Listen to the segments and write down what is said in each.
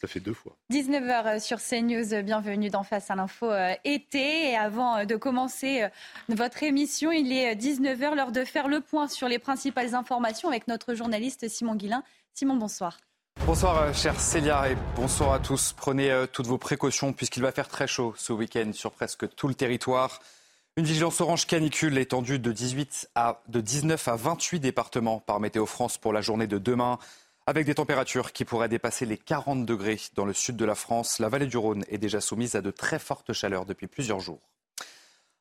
Ça fait deux fois. 19h sur CNews, bienvenue dans Face à l'info été. Et avant de commencer votre émission, il est 19h, l'heure de faire le point sur les principales informations avec notre journaliste Simon Guillain. Simon, bonsoir. Bonsoir, chère Célia, et bonsoir à tous. Prenez toutes vos précautions puisqu'il va faire très chaud ce week-end sur presque tout le territoire. Une vigilance orange canicule étendue de, 18 à, de 19 à 28 départements par Météo France pour la journée de demain, avec des températures qui pourraient dépasser les 40 degrés dans le sud de la France. La vallée du Rhône est déjà soumise à de très fortes chaleurs depuis plusieurs jours.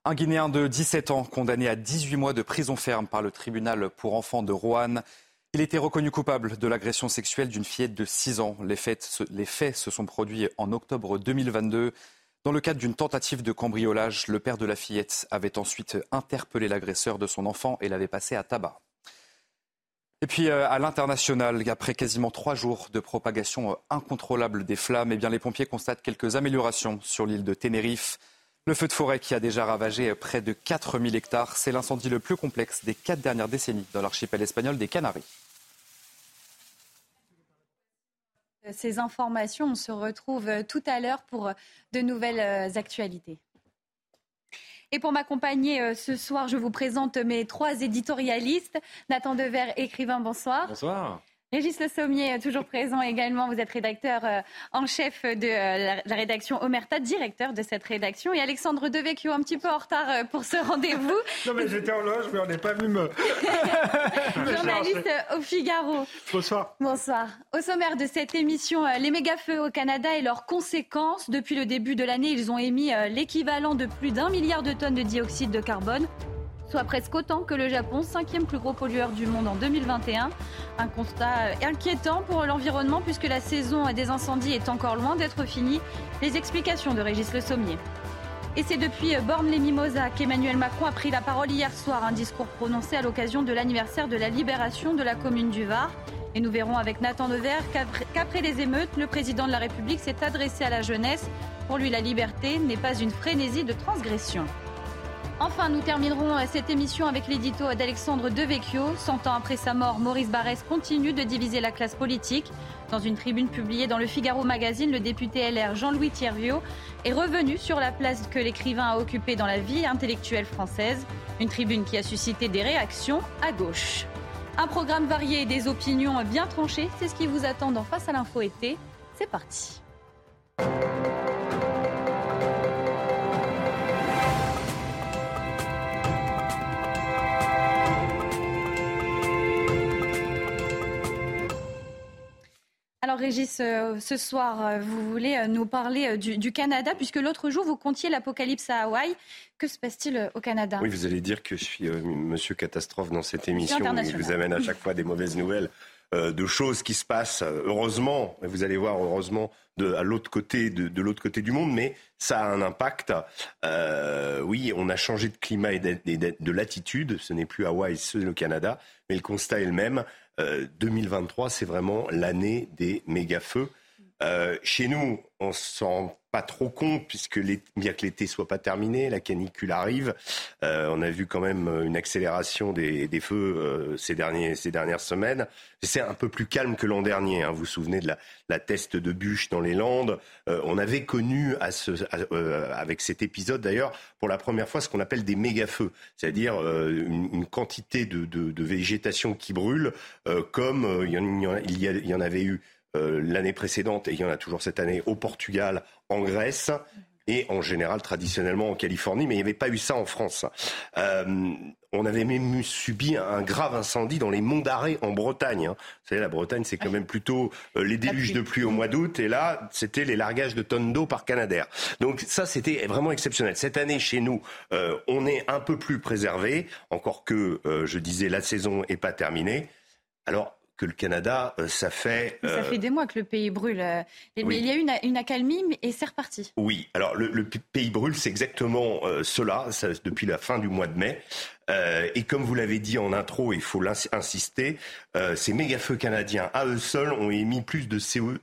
Un Guinéen de 17 ans condamné à 18 mois de prison ferme par le tribunal pour enfants de Roanne. Il était reconnu coupable de l'agression sexuelle d'une fillette de 6 ans. Les faits, les faits se sont produits en octobre 2022. Dans le cadre d'une tentative de cambriolage, le père de la fillette avait ensuite interpellé l'agresseur de son enfant et l'avait passé à tabac. Et puis euh, à l'international, après quasiment trois jours de propagation euh, incontrôlable des flammes, eh les pompiers constatent quelques améliorations sur l'île de Tenerife. Le feu de forêt qui a déjà ravagé près de 4000 hectares, c'est l'incendie le plus complexe des quatre dernières décennies dans l'archipel espagnol des Canaries. ces informations. On se retrouve euh, tout à l'heure pour euh, de nouvelles euh, actualités. Et pour m'accompagner ce soir, je vous présente mes trois éditorialistes. Nathan Dever, écrivain, bonsoir. Bonsoir. Régis Le Sommier, toujours présent également. Vous êtes rédacteur euh, en chef de euh, la rédaction Omerta, directeur de cette rédaction. Et Alexandre Devecchio, un petit peu en retard euh, pour ce rendez-vous. non, mais j'étais en loge, mais on n'est pas venu me. Journaliste au Figaro. Bonsoir. Bonsoir. Au sommaire de cette émission, les méga-feux au Canada et leurs conséquences. Depuis le début de l'année, ils ont émis l'équivalent de plus d'un milliard de tonnes de dioxyde de carbone soit presque autant que le Japon, cinquième plus gros pollueur du monde en 2021. Un constat inquiétant pour l'environnement puisque la saison des incendies est encore loin d'être finie. Les explications de Régis Le Sommier. Et c'est depuis Borne-les-Mimosas qu'Emmanuel Macron a pris la parole hier soir, un discours prononcé à l'occasion de l'anniversaire de la libération de la commune du Var. Et nous verrons avec Nathan Dever qu'après les émeutes, le président de la République s'est adressé à la jeunesse. Pour lui, la liberté n'est pas une frénésie de transgression. Enfin, nous terminerons euh, cette émission avec l'édito d'Alexandre Devecchio. Cent ans après sa mort, Maurice Barrès continue de diviser la classe politique. Dans une tribune publiée dans le Figaro Magazine, le député LR Jean-Louis Thierviot est revenu sur la place que l'écrivain a occupée dans la vie intellectuelle française. Une tribune qui a suscité des réactions à gauche. Un programme varié et des opinions bien tranchées, c'est ce qui vous attend dans Face à l'info été. C'est parti. Alors Régis, euh, ce soir, euh, vous voulez euh, nous parler du, Canada, puisque l'autre jour, vous contiez l'apocalypse à Hawaï. Que se passe-t-il au Canada? Oui, vous allez dire que je suis monsieur catastrophe dans cette émission. Je vous amène à chaque fois des mauvaises nouvelles. De choses qui se passent, heureusement, vous allez voir, heureusement, de, à l'autre côté, de, l'autre côté du monde, mais ça a un impact. oui, on a changé de climat et de, latitude. Ce n'est plus Hawaï, c'est le Canada, mais le constat est le même. 2023, euh, c'est vraiment l'année des méga-feux. Euh, chez nous, on s'en pas trop compte puisque bien que l'été soit pas terminé, la canicule arrive. Euh, on a vu quand même une accélération des, feux ces, derniers, ces dernières semaines. C'est un peu plus calme que l'an dernier. Hein. Vous vous souvenez de la, la teste de bûche dans les Landes. on avait connu avec cet épisode d'ailleurs pour la première fois ce qu'on appelle des méga-feux, c'est-à-dire une, quantité de, végétation qui brûle, comme il y, en, avait eu euh, l'année précédente, et il y en a toujours cette année, au Portugal, en Grèce et en général traditionnellement en Californie, mais il n'y avait pas eu ça en France. Euh, on avait même subi un grave incendie dans les monts d'Arrée en Bretagne. Hein. Vous savez, la Bretagne, c'est quand même plutôt euh, les déluges de pluie au mois d'août, et là, c'était les largages de tonnes d'eau par Canadair. Donc ça, c'était vraiment exceptionnel. Cette année, chez nous, on est un peu plus préservé, encore que, je disais, la saison n'est pas terminée. Alors, que le Canada, euh, ça fait... Ça fait des mois que le pays brûle. Euh, mais il y a eu une, accalmie et c'est reparti. Oui, alors le, pays brûle, c'est exactement euh, cela, depuis la fin du mois de mai. et comme vous l'avez dit en intro, il faut insister, ces méga-feux canadiens, à eux seuls, ont émis plus de CO,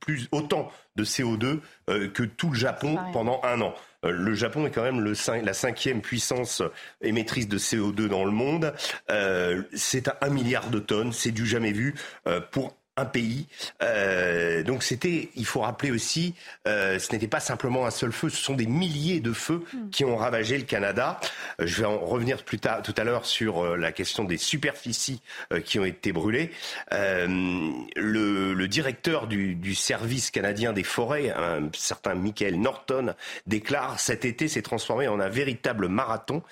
plus, autant de CO2 que tout le Japon pendant un an. Euh, le Japon est quand même la cinquième puissance émettrice de CO2 dans le monde. Euh, c'est à un milliard de tonnes, c'est du jamais vu euh, pour un pays. Euh, donc c'était, il faut rappeler aussi, euh, ce n'était pas simplement un seul feu, ce sont des milliers de feux hmm. qui ont ravagé le Canada. Euh, je vais en revenir plus tard, tout à l'heure sur la question des superficies qui ont été brûlées. Le, le, directeur du, du, service canadien des forêts, un certain Michael Norton, déclare cet été s'est transformé en un véritable marathon.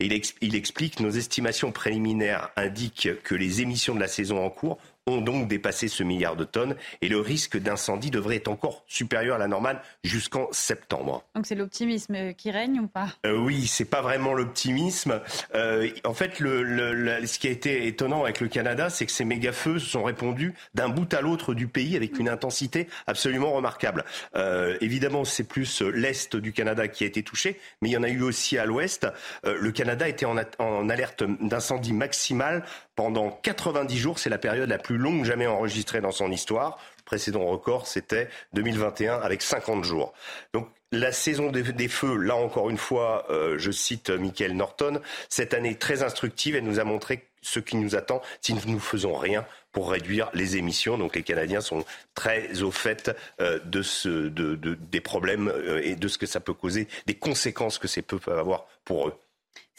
Et il, il explique nos estimations préliminaires indiquent que les émissions de la saison en cours ont donc dépassé ce milliard de tonnes et le risque d'incendie devrait être encore supérieur à la normale jusqu'en septembre. Donc c'est l'optimisme qui règne ou pas? Euh, Oui, c'est pas vraiment l'optimisme. Euh, en fait, le, ce qui a été étonnant avec le Canada, c'est que ces méga-feux se sont répandus d'un bout à l'autre du pays avec une intensité absolument remarquable. Euh, évidemment, c'est plus l'est du Canada qui a été touché, mais il y en a eu aussi à l'ouest. Euh, le Canada était en, en alerte d'incendie maximale pendant 90 jours. C'est la période la plus longue jamais enregistrée dans son histoire. Le précédent record, c'était 2021 avec 50 jours. Donc la saison des, feux, là encore une fois, euh, je cite Michael Norton, cette année très instructive, elle nous a montré ce qui nous attend si nous ne faisons rien pour réduire les émissions. Donc les Canadiens sont très au fait euh, de ce, de, des problèmes euh, et de ce que ça peut causer, des conséquences que ça peut avoir pour eux.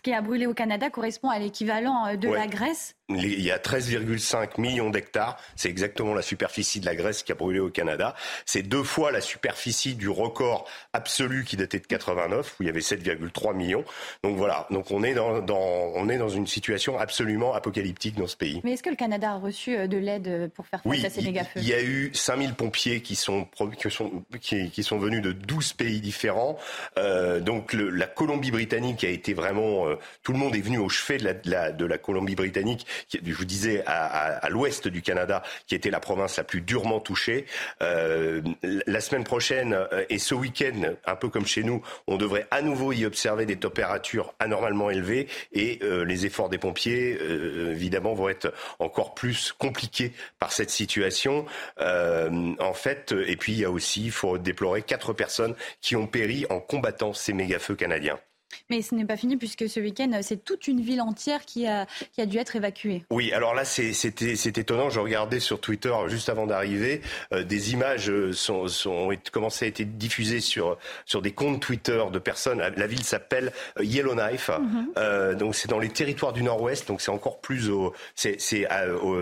Qui a brûlé au Canada correspond à l'équivalent de la Grèce il y a 13,5 millions d'hectares. C'est exactement la superficie de la Grèce qui a brûlé au Canada. C'est deux fois la superficie du record absolu qui datait de 89, où il y avait 7,3 millions. Donc voilà. Donc on est dans, on est dans une situation absolument apocalyptique dans ce pays. Mais est-ce que le Canada a reçu euh, de l'aide euh, pour faire face à ces méga-feux Il y a eu 5000 pompiers qui sont, qui sont, qui, sont venus de 12 pays différents. Euh, donc le, la Colombie-Britannique a été vraiment... Euh, tout le monde est venu au chevet de la, de la, de la Colombie-Britannique qui, je vous disais, à, l'ouest du Canada, qui était la province la plus durement touchée. Euh, la semaine prochaine euh, et ce week-end, un peu comme chez nous, on devrait à nouveau y observer des températures anormalement élevées et euh, les efforts des pompiers, évidemment, vont être encore plus compliqués par cette situation. en fait, et puis il y a aussi, il faut déplorer quatre personnes qui ont péri en combattant ces méga-feux canadiens. Mais ce n'est pas fini puisque ce week-end, c'est toute une ville entière qui a, qui a dû être évacuée. Oui, alors là, c'est étonnant. Je regardais sur Twitter juste avant d'arriver. Euh, des images euh, sont, sont, ont commencé à être diffusées sur, sur des comptes Twitter de personnes. La ville s'appelle euh, Yellowknife. Mhm. donc c'est dans les territoires du nord-ouest. Donc c'est encore plus au, c'est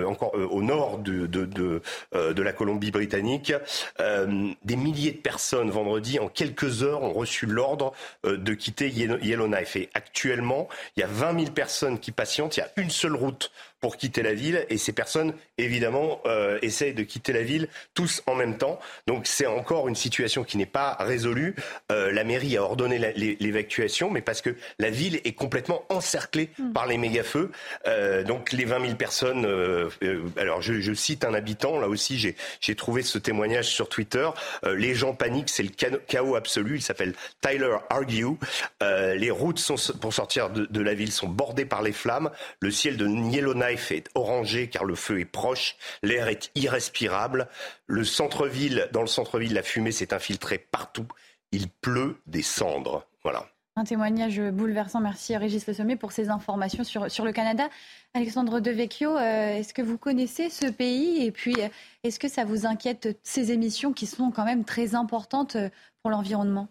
encore au nord de, de, de, de la Colombie-Britannique. des milliers de personnes vendredi, en quelques heures, ont reçu l'ordre de quitter Yellowknife Yellowknife. Et actuellement, il y a 20 000 personnes qui patientent. Il y a une seule route pour quitter la ville. Et ces personnes, évidemment, euh, essayent de quitter la ville tous en même temps. Donc c'est encore une situation qui n'est pas résolue. Euh, la mairie a ordonné l'évacuation, mais parce que la ville est complètement encerclée hmm. par les méga-feux. Euh, donc les 20 000 personnes, euh, alors je, je, cite un habitant, là aussi j'ai trouvé ce témoignage sur Twitter. Les gens paniquent, c'est le chaos absolu. Il s'appelle Tyler Argue. les routes sont, pour sortir de, de, la ville sont bordées par les flammes. Le ciel de Yellowknife est orangé car le feu est proche, l'air est irrespirable, le centre-ville, dans le centre-ville, la fumée s'est infiltrée partout, il pleut des cendres. Voilà. Un témoignage bouleversant. Merci Régis Le Sommet pour ces informations sur, sur le Canada. Alexandre Devecchio, euh, est-ce que vous connaissez ce pays? Et puis, est-ce que ça vous inquiète ces émissions qui sont quand même très importantes pour l'environnement?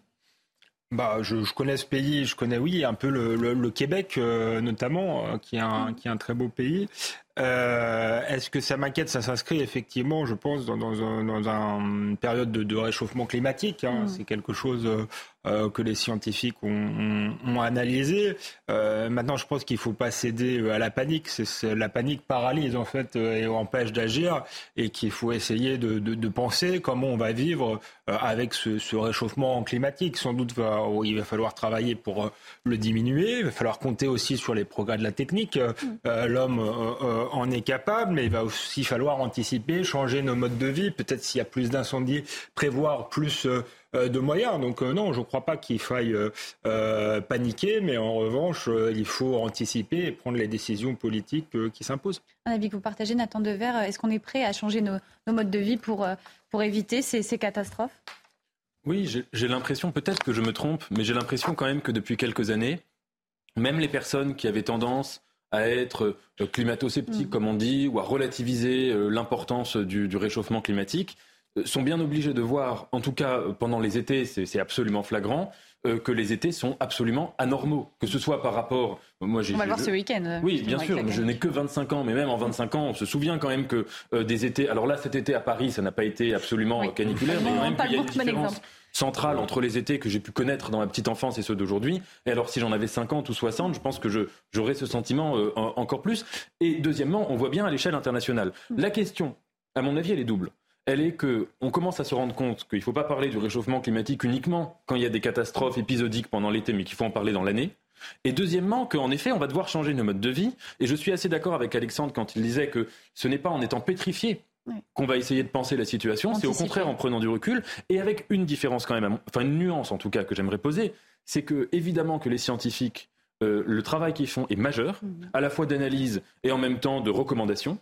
Bah, je, connais ce pays, je connais oui un peu le, Québec euh, notamment, euh, qui, est un, qui est un très beau pays. Euh, est-ce que ça m'inquiète Ça s'inscrit effectivement, je pense, dans, dans, une période de, réchauffement climatique. Hein. Mm. C'est quelque chose euh, que les scientifiques ont, analysé. Euh, maintenant, je pense qu'il ne faut pas céder à la panique. C'est, la panique paralyse en fait et empêche d'agir, et qu'il faut essayer de, penser comment on va vivre avec ce, réchauffement climatique. Sans doute, il va falloir travailler pour le diminuer. Il va falloir compter aussi sur les progrès de la technique. Mm. l'homme euh, en est capable, mais il va aussi falloir anticiper, changer nos modes de vie. Peut-être s'il y a plus d'incendies, prévoir plus euh, euh, de moyens. Donc non, je ne crois pas qu'il faille paniquer, mais en revanche, il faut anticiper et prendre les décisions politiques qui s'imposent. Un avis que vous partagez, Nathan Dever, est-ce qu'on est prêt à changer nos, modes de vie pour, pour éviter ces, ces catastrophes? Oui, j'ai l'impression, peut-être que je me trompe, mais j'ai l'impression quand même que depuis quelques années, même les personnes qui avaient tendance à être climato-sceptiques, mm. comme on dit, ou à relativiser l'importance du, du, réchauffement climatique, sont bien obligés de voir, en tout cas pendant les étés, c'est absolument flagrant, euh, que les étés sont absolument anormaux, que ce soit par rapport. Moi, on va voir ce week-end. Euh, oui, bien sûr. Je n'ai que 25 ans, mais même en 25 ans, on se souvient quand même que euh, des étés. Alors là, cet été à Paris, ça n'a pas été absolument caniculaire, mais quand même qu'il y a une différence centrale entre les étés que j'ai pu connaître dans ma petite enfance et ceux d'aujourd'hui. Et alors, si j'en avais 50 ou 60, je pense que j'aurais ce sentiment encore plus. Et deuxièmement, on voit bien à l'échelle internationale. Mm. La question, à mon avis, elle est double elle est que on commence à se rendre compte qu'il ne faut pas parler du réchauffement climatique uniquement quand il y a des catastrophes épisodiques pendant l'été, mais qu'il faut en parler dans l'année. Et deuxièmement, qu'en effet, on va devoir changer nos modes de vie. Et je suis assez d'accord avec Alexandre quand il disait que ce n'est pas en étant pétrifié qu'on va essayer de penser la situation, c'est au contraire en prenant du recul et avec une différence quand même, enfin une nuance en tout cas que j'aimerais poser, c'est que évidemment que les scientifiques, euh, le travail qu'ils font est majeur, mhm. à la fois d'analyse et en même temps de recommandation,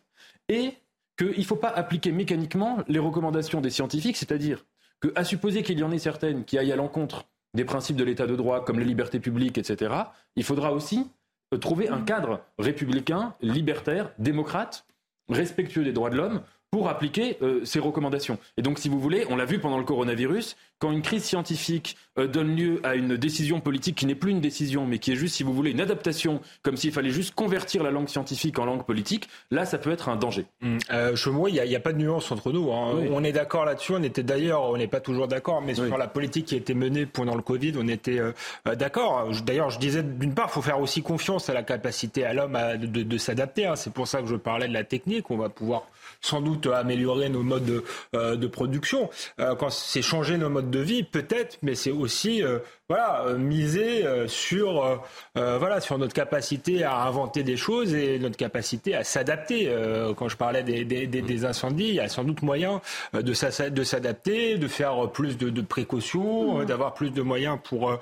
et qu'il ne faut pas appliquer mécaniquement les recommandations des scientifiques, c'est-à-dire qu'à supposer qu'il y en ait certaines qui aillent à l'encontre des principes de l'état de droit, comme les libertés publiques, etc., il faudra aussi euh, trouver un cadre républicain, libertaire, démocrate, respectueux des droits de l'homme, pour appliquer euh, ces recommandations. Et donc, si vous voulez, on l'a vu pendant le coronavirus, quand une crise scientifique euh, donne lieu à une décision politique qui n'est plus une décision, mais qui est juste, si vous voulez, une adaptation, comme s'il fallait juste convertir la langue scientifique en langue politique, là, ça peut être un danger. Mmh. Euh, il n'y a, pas de nuance entre nous. Hein. On est d'accord là-dessus. On était d'ailleurs, on n'est pas toujours d'accord, mais sur la politique qui a été menée pendant le Covid, on était euh, d'accord. D'ailleurs, je disais, d'une part, il faut faire aussi confiance à la capacité à l'homme de, s'adapter. Hein. C'est pour ça que je parlais de la technique. On va pouvoir sans doute améliorer nos modes de, euh, de production. Euh, quand c'est changer nos modes de vie, peut-être, mais c'est aussi euh, voilà, miser sur, voilà, sur notre capacité à inventer des choses et notre capacité à s'adapter. quand je parlais des, des, des, incendies, il y a sans doute moyen de s'adapter, de faire plus de, de précautions, mmh. d'avoir plus de moyens pour,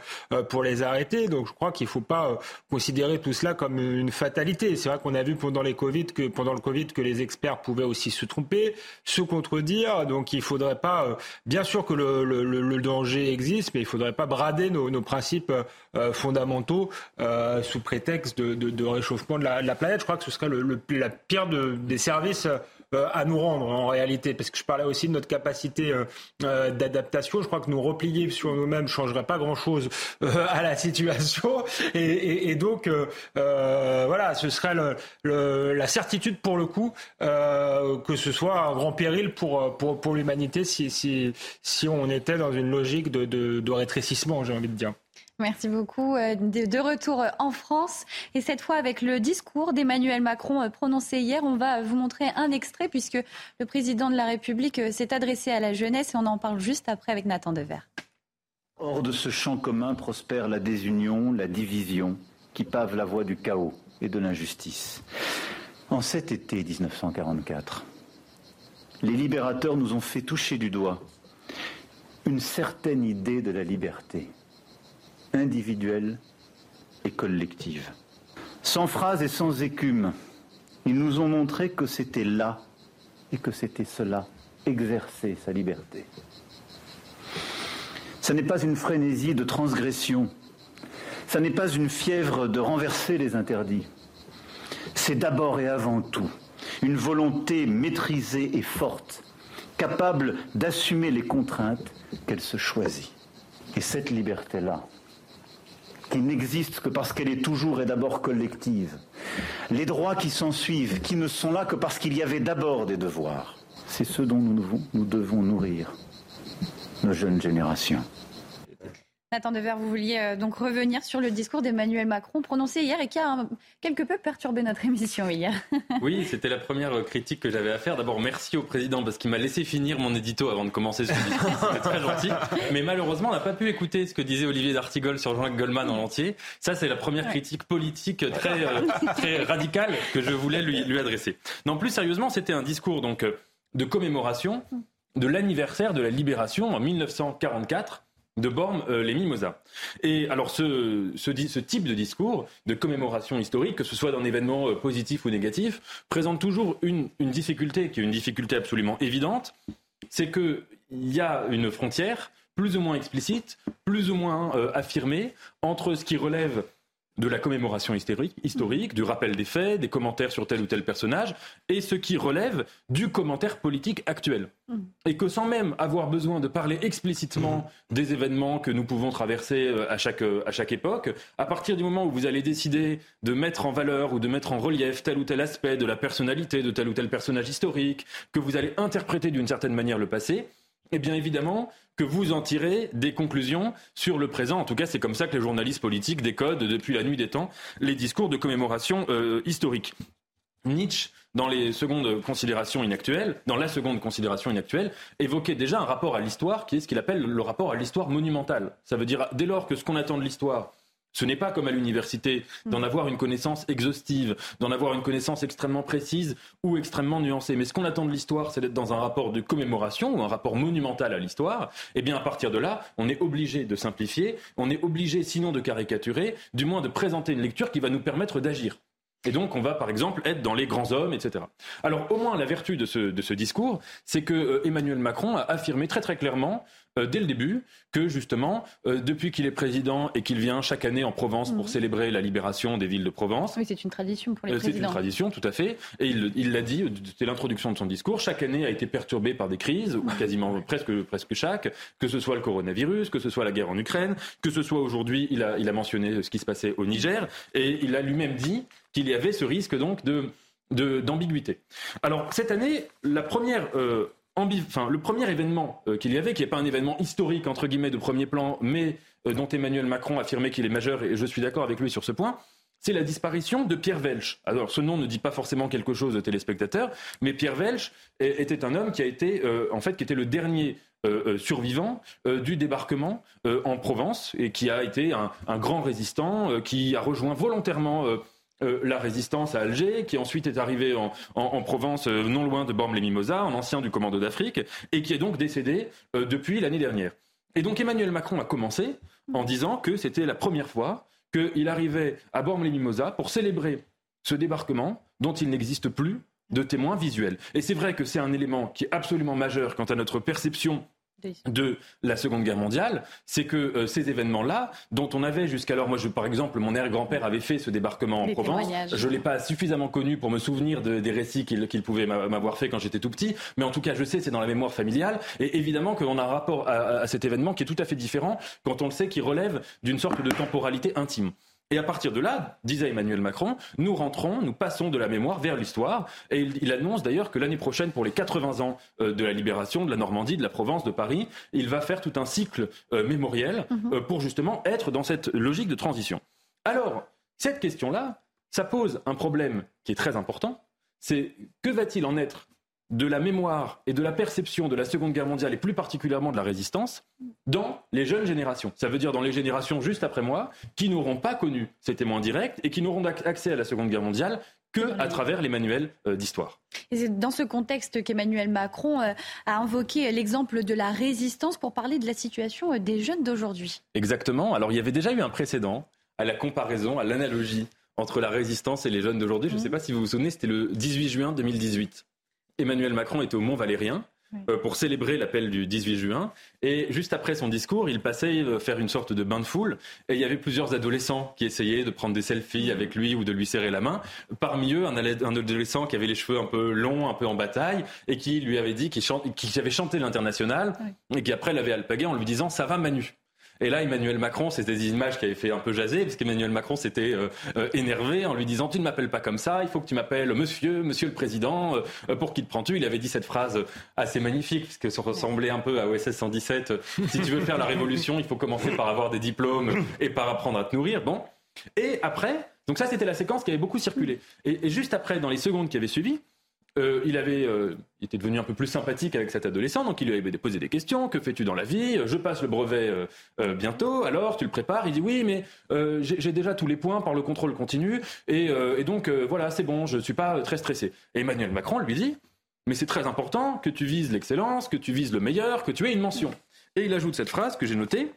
pour les arrêter. Donc je crois qu'il ne faut pas considérer tout cela comme une fatalité. C'est vrai qu'on a vu pendant, les COVID que, pendant le Covid que les experts pouvaient aussi se tromper, se contredire. Donc il faudrait pas, bien sûr que le, danger existe, mais il faudrait pas brader nos principes euh, fondamentaux euh, sous prétexte de, réchauffement de la, planète. Je crois que ce serait la pire des services euh, à nous rendre en réalité, parce que je parlais aussi de notre capacité d'adaptation. Je crois que nous replier sur nous-mêmes ne changerait pas grand-chose à la situation, et, donc voilà, ce serait la certitude pour le coup que ce soit un grand péril pour pour, pour l'humanité si, si si on était dans une logique de, de, de rétrécissement, j'ai envie de dire. Merci beaucoup. Euh, de retour en France et cette fois avec le discours d'Emmanuel Macron euh, prononcé hier. On va vous montrer un extrait puisque le président de la République euh, s'est adressé à la jeunesse et on en parle juste après avec Nathan Dever. Hors de ce champ commun prospère la désunion, la division qui pave la voie du chaos et de l'injustice. En cet été 1944, les libérateurs nous ont fait toucher du doigt une certaine idée de la liberté individuelle et collective. Sans phrase et sans écume, ils nous ont montré que c'était là et que c'était cela, exercer sa liberté. Ce n'est pas une frénésie de transgression, ce n'est pas une fièvre de renverser les interdits. C'est d'abord et avant tout une volonté maîtrisée et forte, capable d'assumer les contraintes qu'elle se choisit. Et cette liberté-là, qui n'existe que parce qu'elle est toujours et d'abord collective. Les droits qui s'en suivent, qui ne sont là que parce qu'il y avait d'abord des devoirs. C'est ce dont nous devons, nous devons nourrir nos jeunes générations. Nathan Dever, vous vouliez euh, donc revenir sur le discours d'Emmanuel Macron prononcé hier et qui a quelque peu perturbé notre émission hier. Oui, c'était la première euh, critique que j'avais à faire. D'abord, merci au président parce qu'il m'a laissé finir mon édito avant de commencer ce discours. C'était très gentil. Mais malheureusement, on n'a pas pu écouter ce que disait Olivier d'Artigol sur Jean-Jacques Goldman en entier. Ça, c'est la première critique politique très, euh, très radicale que je voulais lui, lui adresser. Non, plus sérieusement, c'était un discours donc de commémoration de l'anniversaire de la libération en 1944 de Bormes euh, les Mimosas. Et alors ce, ce, type de discours, de commémoration historique, que ce soit d'un événement euh, positif ou négatif, présente toujours une, difficulté, qui est une difficulté absolument évidente, c'est qu'il y a une frontière plus ou moins explicite, plus ou moins euh, affirmée, entre ce qui relève de la commémoration historique, historique, du rappel des faits, des commentaires sur tel ou tel personnage, et ce qui relève du commentaire politique actuel. Et que sans même avoir besoin de parler explicitement des événements que nous pouvons traverser euh, à chaque, euh, à chaque époque, à partir du moment où vous allez décider de mettre en valeur ou de mettre en relief tel ou tel aspect de la personnalité de tel ou tel personnage historique, que vous allez interpréter d'une certaine manière le passé, eh bien évidemment que vous en tirez des conclusions sur le présent. En tout cas, c'est comme ça que les journalistes politiques décodent depuis la nuit des temps les discours de commémoration euh, historique. Nietzsche, dans les secondes considérations inactuelles, dans la seconde considération inactuelle, évoquait déjà un rapport à l'histoire qui est ce qu'il appelle le rapport à l'histoire monumentale. Ça veut dire dès lors que ce qu'on attend de l'histoire, ce n'est pas comme à l'université d'en avoir une connaissance exhaustive, d'en avoir une connaissance extrêmement précise ou extrêmement nuancée. Mais ce qu'on attend de l'histoire, c'est d'être dans un rapport de commémoration ou un rapport monumental à l'histoire. Et eh bien, à partir de là, on est obligé de simplifier, on est obligé, sinon de caricaturer, du moins de présenter une lecture qui va nous permettre d'agir. Et donc, on va, par exemple, être dans les grands hommes, etc. Alors, au moins, la vertu de ce, de ce discours, c'est que euh, Emmanuel Macron a affirmé très très clairement euh, dès le début que justement, euh, depuis qu'il est président et qu'il vient chaque année en Provence pour mhm. célébrer la libération des villes de Provence. Oui, c'est une tradition pour les présidents. C'est une tradition, tout à fait. Et il l'a dit, c'était l'introduction de son discours. Chaque année a été perturbée par des crises, ou quasiment presque, presque chaque, que ce soit le coronavirus, que ce soit la guerre en Ukraine, que ce soit aujourd'hui, il a, il a mentionné ce qui se passait au Niger, et il a lui-même dit qu'il y avait ce risque donc de d'ambiguïté. Alors cette année, la première euh, le premier événement euh, qu'il y avait, qui n'est pas un événement historique, entre guillemets, de premier plan, mais euh, dont Emmanuel Macron affirmait qu'il est majeur, et je suis d'accord avec lui sur ce point, c'est la disparition de Pierre Welch. Alors, ce nom ne dit pas forcément quelque chose de téléspectateurs, mais Pierre Welch était un homme qui a été, euh, en fait, qui était le dernier survivant du débarquement en Provence et qui a été un grand résistant, qui a rejoint volontairement euh, la résistance à Alger, qui ensuite est arrivée en, Provence, euh, non loin de Bormes-les-Mimosas, en ancien du commando d'Afrique, et qui est donc décédé euh, depuis l'année dernière. Et donc Emmanuel Macron a commencé en disant que c'était la première fois qu'il arrivait à Bormes-les-Mimosas pour célébrer ce débarquement dont il n'existe plus de témoins visuels. Et c'est vrai que c'est un élément qui est absolument majeur quant à notre perception de la Seconde Guerre mondiale, c'est que euh, ces événements-là, dont on avait jusqu'alors, moi je, par exemple, mon arrière-grand-père avait fait ce débarquement en Provence, je ne l'ai pas suffisamment connu pour me souvenir des récits qu'il pouvait m'avoir fait quand j'étais tout petit, mais en tout cas je sais, c'est dans la mémoire familiale, et évidemment qu'on a un rapport à, à cet événement qui est tout à fait différent quand on le sait, qui relève d'une sorte de temporalité intime. Et à partir de là, disait Emmanuel Macron, nous rentrons, nous passons de la mémoire vers l'histoire. Et il, annonce d'ailleurs que l'année prochaine, pour les 80 ans euh, de la libération de la Normandie, de la Provence, de Paris, il va faire tout un cycle euh, mémoriel mhm. euh, pour justement être dans cette logique de transition. Alors, cette question-là, ça pose un problème qui est très important. C'est que va-t-il en être de la mémoire et de la perception de la Seconde Guerre mondiale et plus particulièrement de la résistance dans les jeunes générations. Ça veut dire dans les générations juste après moi qui n'auront pas connu ces témoins directs et qui n'auront accès à la Seconde Guerre mondiale que à travers les manuels euh, d'histoire. C'est dans ce contexte qu'Emmanuel Macron euh, a invoqué l'exemple de la résistance pour parler de la situation euh, des jeunes d'aujourd'hui. Exactement. Alors il y avait déjà eu un précédent à la comparaison, à l'analogie entre la résistance et les jeunes d'aujourd'hui. Je ne sais mmh. pas si vous vous souvenez, c'était le 18 juin 2018. Emmanuel Macron était au Mont Valérien. Euh, pour célébrer l'appel du 18 juin. Et juste après son discours, il passait euh, faire une sorte de bain de foule. Et il y avait plusieurs adolescents qui essayaient de prendre des selfies avec lui ou de lui serrer la main. Parmi eux, un, adolescent qui avait les cheveux un peu longs, un peu en bataille, et qui lui avait dit qu'il avait chanté l'international, et qui après l'avait alpagué en lui disant « ça va Manu ». Et là, Emmanuel Macron, c'était des images qui avaient fait un peu jaser, parce qu'Emmanuel Macron s'était euh, euh, énervé en lui disant Tu ne m'appelles pas comme ça, il faut que tu m'appelles monsieur, monsieur le président, euh, pour qui te prends-tu? Il avait dit cette phrase assez magnifique, puisque ça ressemblait un peu à OSS 117 Si tu veux faire la révolution, il faut commencer par avoir des diplômes et par apprendre à te nourrir. Bon. Et après, donc ça, c'était la séquence qui avait beaucoup circulé. Et juste après, dans les secondes qui avaient suivi, euh, il avait, euh, était devenu un peu plus sympathique avec cet adolescent, donc il lui avait posé des questions. Que fais-tu dans la vie? Je passe le brevet euh, bientôt. Alors, tu le prépares? Il dit oui, mais j'ai déjà tous les points par le contrôle continu, et, donc voilà, c'est bon, je ne suis pas très stressé. Et Emmanuel Macron lui dit, mais c'est très important que tu vises l'excellence, que tu vises le meilleur, que tu aies une mention. Et il ajoute cette phrase que j'ai notée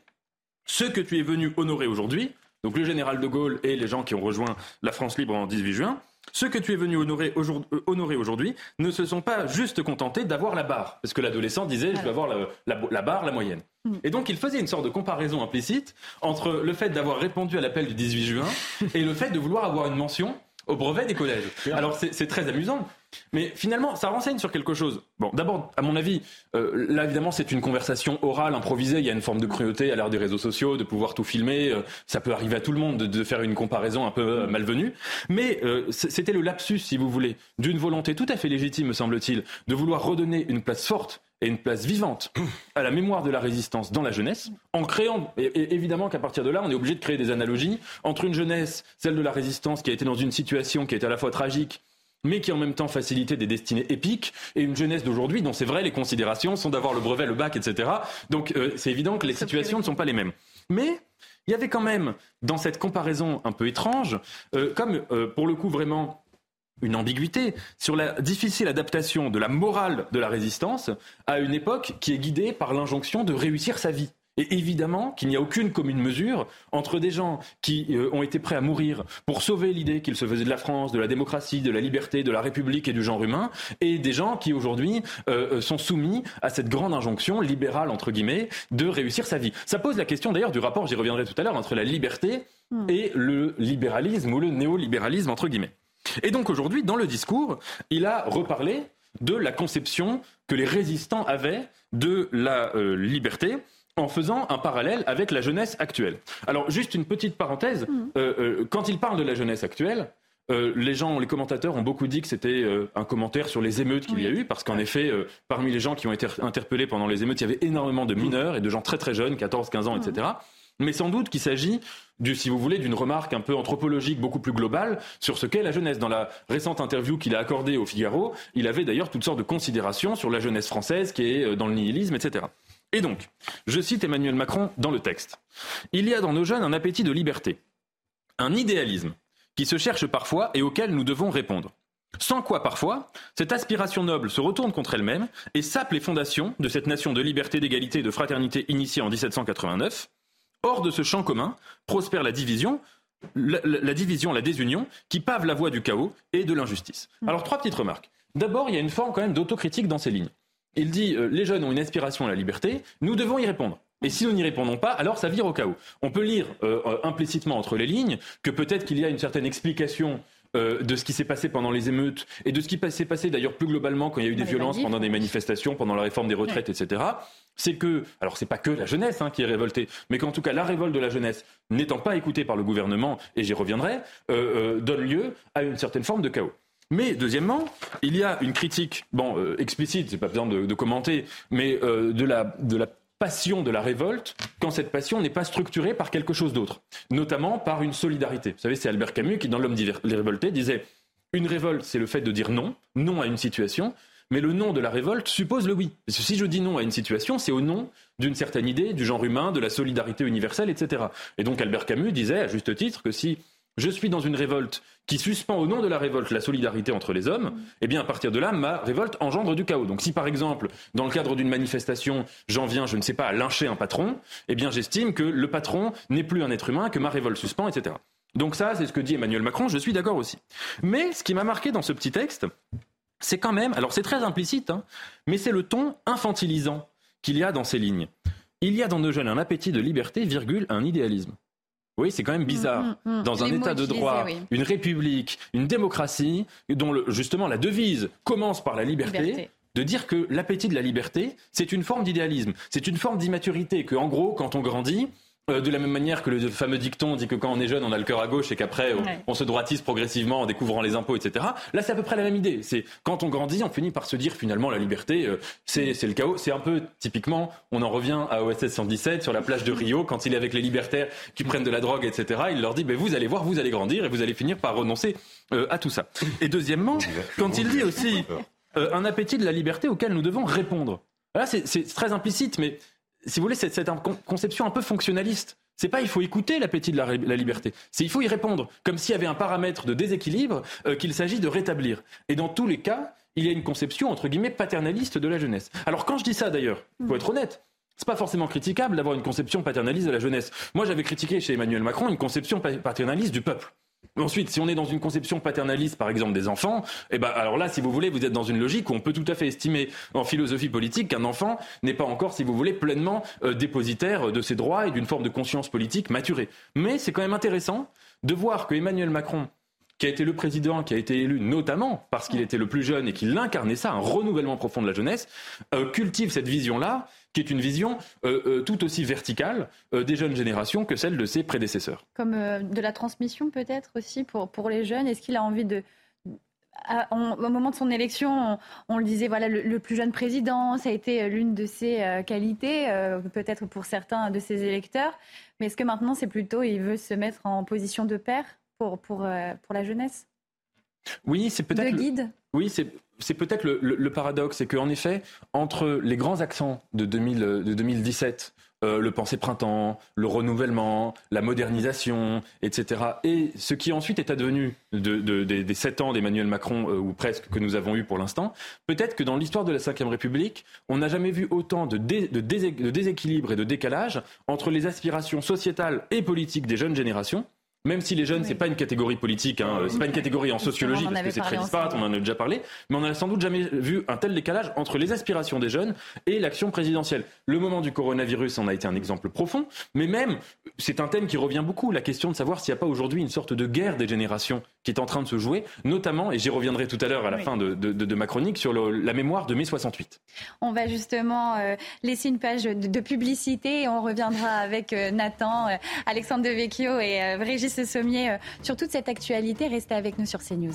ce que tu es venu honorer aujourd'hui, donc le général de Gaulle et les gens qui ont rejoint la France libre en 18 juin, ceux que tu es venu honorer euh, aujourd'hui ne se sont pas juste contentés d'avoir la barre. Parce que l'adolescent disait, je veux avoir la, barre, la moyenne. Mm. Et donc il faisait une sorte de comparaison implicite entre le fait d'avoir répondu à l'appel du 18 juin et le fait de vouloir avoir une mention au brevet des collèges. Alors c'est très amusant, mais finalement ça renseigne sur quelque chose. Bon, d'abord, à mon avis, euh, là évidemment c'est une conversation orale, improvisée, il y a une forme de cruauté à l'ère des réseaux sociaux, de pouvoir tout filmer, euh, ça peut arriver à tout le monde de, faire une comparaison un peu euh, malvenue, mais c'était le lapsus, si vous voulez, d'une volonté tout à fait légitime, me semble-t-il, de vouloir redonner une place forte et une place vivante à la mémoire de la résistance dans la jeunesse, en créant, et, évidemment qu'à partir de là, on est obligé de créer des analogies entre une jeunesse, celle de la résistance, qui a été dans une situation qui est à la fois tragique, mais qui en même temps facilitait des destinées épiques, et une jeunesse d'aujourd'hui dont c'est vrai les considérations sont d'avoir le brevet, le bac, etc. Donc euh, c'est évident que les situations ne sont pas les mêmes. Mais il y avait quand même, dans cette comparaison un peu étrange, euh, comme euh, pour le coup vraiment une ambiguïté sur la difficile adaptation de la morale de la résistance à une époque qui est guidée par l'injonction de réussir sa vie. Et évidemment qu'il n'y a aucune commune mesure entre des gens qui euh, ont été prêts à mourir pour sauver l'idée qu'ils se faisaient de la France, de la démocratie, de la liberté, de la République et du genre humain, et des gens qui aujourd'hui euh, euh, sont soumis à cette grande injonction libérale, entre guillemets, de réussir sa vie. Ça pose la question d'ailleurs du rapport, j'y reviendrai tout à l'heure, entre la liberté hmm. et le libéralisme ou le néolibéralisme, entre guillemets. Et donc aujourd'hui, dans le discours, il a reparlé de la conception que les résistants avaient de la euh, liberté en faisant un parallèle avec la jeunesse actuelle. Alors juste une petite parenthèse, mmh. euh, euh, quand il parle de la jeunesse actuelle, les gens, les commentateurs ont beaucoup dit que c'était un commentaire sur les émeutes qu'il y a eu, parce qu'en effet, parmi les gens qui ont été interpellés pendant les émeutes, il y avait énormément de mineurs et de gens très très jeunes, 14, 15 ans, etc. Mais sans doute qu'il s'agit si vous voulez, d'une remarque un peu anthropologique beaucoup plus globale sur ce qu'est la jeunesse. Dans la récente interview qu'il a accordée au Figaro, il avait d'ailleurs toutes sortes de considérations sur la jeunesse française qui est euh, dans le nihilisme, etc. Et donc, je cite Emmanuel Macron dans le texte. Il y a dans nos jeunes un appétit de liberté, un idéalisme qui se cherche parfois et auquel nous devons répondre. Sans quoi, parfois, cette aspiration noble se retourne contre elle-même et sape les fondations de cette nation de liberté, d'égalité et de fraternité initiée en 1789, Hors de ce champ commun prospère la division, la, division, la désunion, qui pave la voie du chaos et de l'injustice. Mm. Alors, trois petites remarques. D'abord, il y a une forme quand même d'autocritique dans ces lignes. Il dit euh, les jeunes ont une aspiration à la liberté, nous devons y répondre. Et si nous n'y répondons pas, alors ça vire au chaos. On peut lire euh, euh, implicitement entre les lignes que peut-être qu'il y a une certaine explication de ce qui s'est passé pendant les émeutes et de ce qui s'est passé d'ailleurs plus globalement quand il y a eu des violences pendant des manifestations, pendant la réforme des retraites, etc c'est que, alors c'est pas que la jeunesse hein, qui est révoltée, mais qu'en tout cas la révolte de la jeunesse, n'étant pas écoutée par le gouvernement, et j'y reviendrai, euh, euh, donne lieu à une certaine forme de chaos. Mais deuxièmement, il y a une critique, bon, euh, explicite, c'est pas besoin de, commenter, mais de la, de la passion de la révolte quand cette passion n'est pas structurée par quelque chose d'autre, notamment par une solidarité. Vous savez, c'est Albert Camus qui, dans L'homme les révoltés, disait une révolte, c'est le fait de dire non, non à une situation, mais le nom de la révolte suppose le oui. si je dis non à une situation, c'est au nom d'une certaine idée du genre humain, de la solidarité universelle, etc. Et donc Albert Camus disait, à juste titre, que si je suis dans une révolte qui suspend au nom de la révolte la solidarité entre les hommes, eh bien à partir de là, ma révolte engendre du chaos. Donc si par exemple, dans le cadre d'une manifestation, j'en viens, je ne sais pas, à lyncher un patron, eh bien j'estime que le patron n'est plus un être humain, que ma révolte suspend, etc. Donc ça, c'est ce que dit Emmanuel Macron, je suis d'accord aussi. Mais ce qui m'a marqué dans ce petit texte, c'est quand même, alors c'est très implicite, hein, mais c'est le ton infantilisant qu'il y a dans ces lignes. Il y a dans nos jeunes un appétit de liberté, virgule, un idéalisme. Oui, c'est quand même bizarre. Mm, mm, mm. Dans un état de droit, une république, une démocratie, dont justement la devise commence par la liberté, de dire que l'appétit de la liberté, c'est une forme d'idéalisme, c'est une forme d'immaturité, que en gros, quand on grandit, de la même manière que le fameux dicton dit que quand on est jeune, on a le cœur à gauche et qu'après, on, se droitise progressivement en découvrant les impôts, etc. Là, c'est à peu près la même idée. C'est quand on grandit, on finit par se dire finalement la liberté, euh, c'est le chaos. C'est un peu typiquement, on en revient à OSS 117 sur la plage de Rio quand il est avec les libertaires qui prennent de la drogue, etc. Il leur dit, ben, vous allez voir, vous allez grandir et vous allez finir par renoncer euh, à tout ça. Et deuxièmement, quand il dit aussi un appétit de la liberté auquel nous devons répondre. Là, c'est très implicite, mais si vous voulez, c'est une conception un peu fonctionnaliste. C'est pas il faut écouter l'appétit de la, liberté, c'est il faut y répondre, comme s'il y avait un paramètre de déséquilibre euh, qu'il s'agit de rétablir. Et dans tous les cas, il y a une conception entre guillemets paternaliste de la jeunesse. Alors quand je dis ça d'ailleurs, faut être honnête, c'est pas forcément critiquable d'avoir une conception paternaliste de la jeunesse. Moi, j'avais critiqué chez Emmanuel Macron une conception paternaliste du peuple. Ensuite, si on est dans une conception paternaliste, par exemple, des enfants, eh ben, alors là, si vous voulez, vous êtes dans une logique où on peut tout à fait estimer en philosophie politique qu'un enfant n'est pas encore, si vous voulez, pleinement euh, dépositaire de ses droits et d'une forme de conscience politique maturée. Mais c'est quand même intéressant de voir que Emmanuel Macron, qui a été le président, qui a été élu notamment parce qu'il était le plus jeune et qu'il incarnait ça, un renouvellement profond de la jeunesse, euh, cultive cette vision-là qui est une vision euh, euh, tout aussi verticale des jeunes générations que celle de ses prédécesseurs. Comme de la transmission peut-être aussi pour, pour les jeunes. Est-ce qu'il a envie de... au moment de son élection, on, le disait, voilà, le, plus jeune président, ça a été l'une de ses qualités, peut-être pour certains de ses électeurs. Mais est-ce que maintenant, c'est plutôt, il veut se mettre en position de père? Pour, pour, pour la jeunesse Oui, c'est peut-être. De guide Oui, c'est c'est peut-être le, paradoxe, c'est qu'en effet, entre les grands accents de, 2017, euh, le pensée printemps, le renouvellement, la modernisation, etc. Et ce qui ensuite est advenu des sept ans d'Emmanuel Macron, euh, ou presque, que nous avons eu pour l'instant, peut-être que dans l'histoire de la Ve République, on n'a jamais vu autant de, de, déséquilibre et de décalage entre les aspirations sociétales et politiques des jeunes générations même si les jeunes, ce c'est pas une catégorie politique, hein, c'est pas une catégorie en sociologie parce que c'est très disparate, on en a déjà parlé, mais on n'a sans doute jamais vu un tel décalage entre les aspirations des jeunes et l'action présidentielle. Le moment du coronavirus en a été un exemple profond, mais même, c'est un thème qui revient beaucoup, la question de savoir s'il n'y a pas aujourd'hui une sorte de guerre des générations qui est en train de se jouer, notamment, et j'y reviendrai tout à l'heure à la fin de, ma chronique, sur la mémoire de mai 68. On va justement euh, laisser une page de, publicité et on reviendra avec euh, Nathan, euh, Alexandre Devecchio et Brigitte ce sommier euh, sur toute cette actualité. Restez avec nous sur CNews.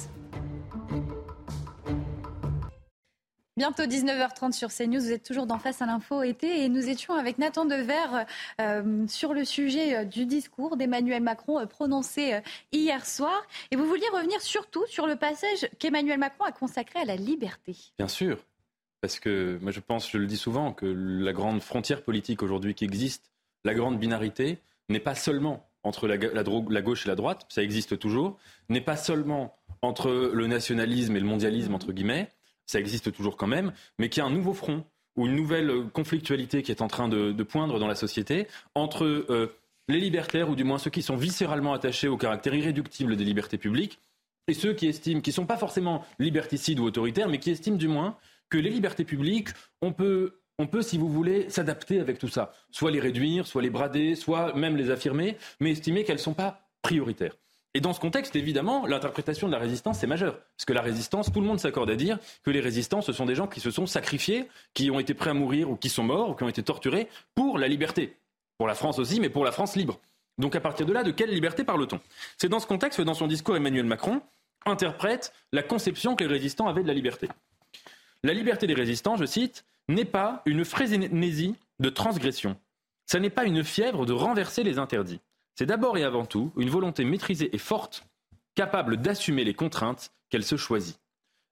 Bientôt 19h30 sur CNews, vous êtes toujours dans Face à l'info été et nous étions avec Nathan Dever euh, sur le sujet euh, du discours d'Emmanuel Macron prononcé hier soir. Et vous vouliez revenir surtout sur le passage qu'Emmanuel Macron a consacré à la liberté. Bien sûr, parce que moi je pense, je le dis souvent, que la grande frontière politique aujourd'hui qui existe, la grande binarité, n'est pas seulement entre la, gauche et la droite, ça existe toujours, n'est pas seulement entre le nationalisme et le mondialisme, entre guillemets, ça existe toujours quand même, mais qu'il y a un nouveau front ou une nouvelle conflictualité qui est en train de, poindre dans la société entre euh, les libertaires, ou du moins ceux qui sont viscéralement attachés au caractère irréductible des libertés publiques, et ceux qui estiment, qui ne sont pas forcément liberticides ou autoritaires, mais qui estiment du moins que les libertés publiques, on peut on peut, si vous voulez, s'adapter avec tout ça. Soit les réduire, soit les brader, soit même les affirmer, mais estimer qu'elles ne sont pas prioritaires. Et dans ce contexte, évidemment, l'interprétation de la résistance, c'est majeur. Parce que la résistance, tout le monde s'accorde à dire que les résistants, ce sont des gens qui se sont sacrifiés, qui ont été prêts à mourir ou qui sont morts ou qui ont été torturés pour la liberté. Pour la France aussi, mais pour la France libre. Donc à partir de là, de quelle liberté parle-t-on? C'est dans ce contexte que dans son discours, Emmanuel Macron interprète la conception que les résistants avaient de la liberté. La liberté des résistants, je cite, n'est pas une frénésie de transgression. Ça n'est pas une fièvre de renverser les interdits. C'est d'abord et avant tout une volonté maîtrisée et forte, capable d'assumer les contraintes qu'elle se choisit.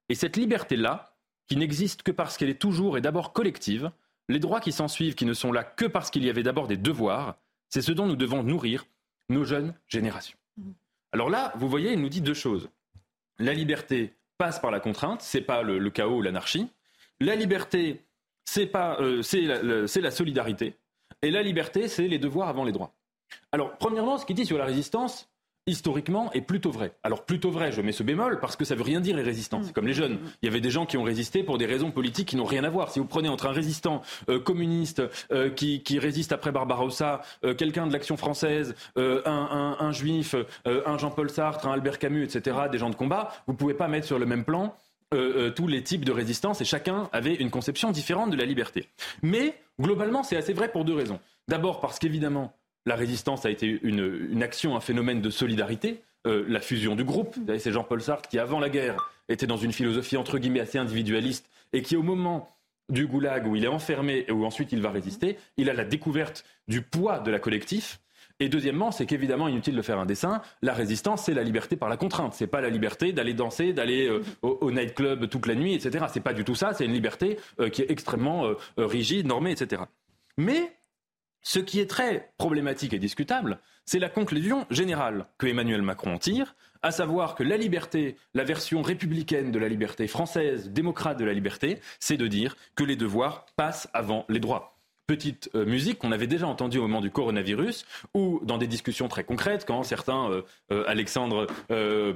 Et cette liberté-là, qui n'existe que parce qu'elle est toujours et d'abord collective, les droits qui s'en suivent, qui ne sont là que parce qu'il y avait d'abord des devoirs, c'est ce dont nous devons nourrir nos jeunes générations. Alors là, vous voyez, il nous dit deux choses. La liberté passe par la contrainte, c'est pas le, le chaos ou l'anarchie. La liberté c'est pas, euh, c'est la, solidarité. Et la liberté, c'est les devoirs avant les droits. Alors, premièrement, ce qu'il dit sur la résistance, historiquement, est plutôt vrai. Alors, plutôt vrai, je mets ce bémol, parce que ça veut rien dire les résistants. C'est comme les jeunes. Il y avait des gens qui ont résisté pour des raisons politiques qui n'ont rien à voir. Si vous prenez entre un résistant euh, communiste euh, qui, résiste après Barbarossa, quelqu'un de l'action française, un, un, juif, un Jean-Paul Sartre, un Albert Camus, etc., des gens de combat, vous ne pouvez pas mettre sur le même plan euh, tous les types de résistance et chacun avait une conception différente de la liberté. Mais globalement, c'est assez vrai pour deux raisons. D'abord parce qu'évidemment, la résistance a été une, action, un phénomène de solidarité, euh, la fusion du groupe. C'est Jean-Paul Sartre qui, avant la guerre, était dans une philosophie entre guillemets assez individualiste et qui, au moment du goulag où il est enfermé et où ensuite il va résister, il a la découverte du poids de la collectif et deuxièmement, c'est qu'évidemment, inutile de faire un dessin, la résistance, c'est la liberté par la contrainte. C'est pas la liberté d'aller danser, d'aller euh, au, nightclub toute la nuit, etc. C'est pas du tout ça. C'est une liberté euh, qui est extrêmement euh, rigide, normée, etc. Mais ce qui est très problématique et discutable, c'est la conclusion générale que Emmanuel Macron tire, à savoir que la liberté, la version républicaine de la liberté française, démocrate de la liberté, c'est de dire que les devoirs passent avant les droits. Petite euh, musique qu'on avait déjà entendue au moment du coronavirus ou dans des discussions très concrètes quand certains, Alexandre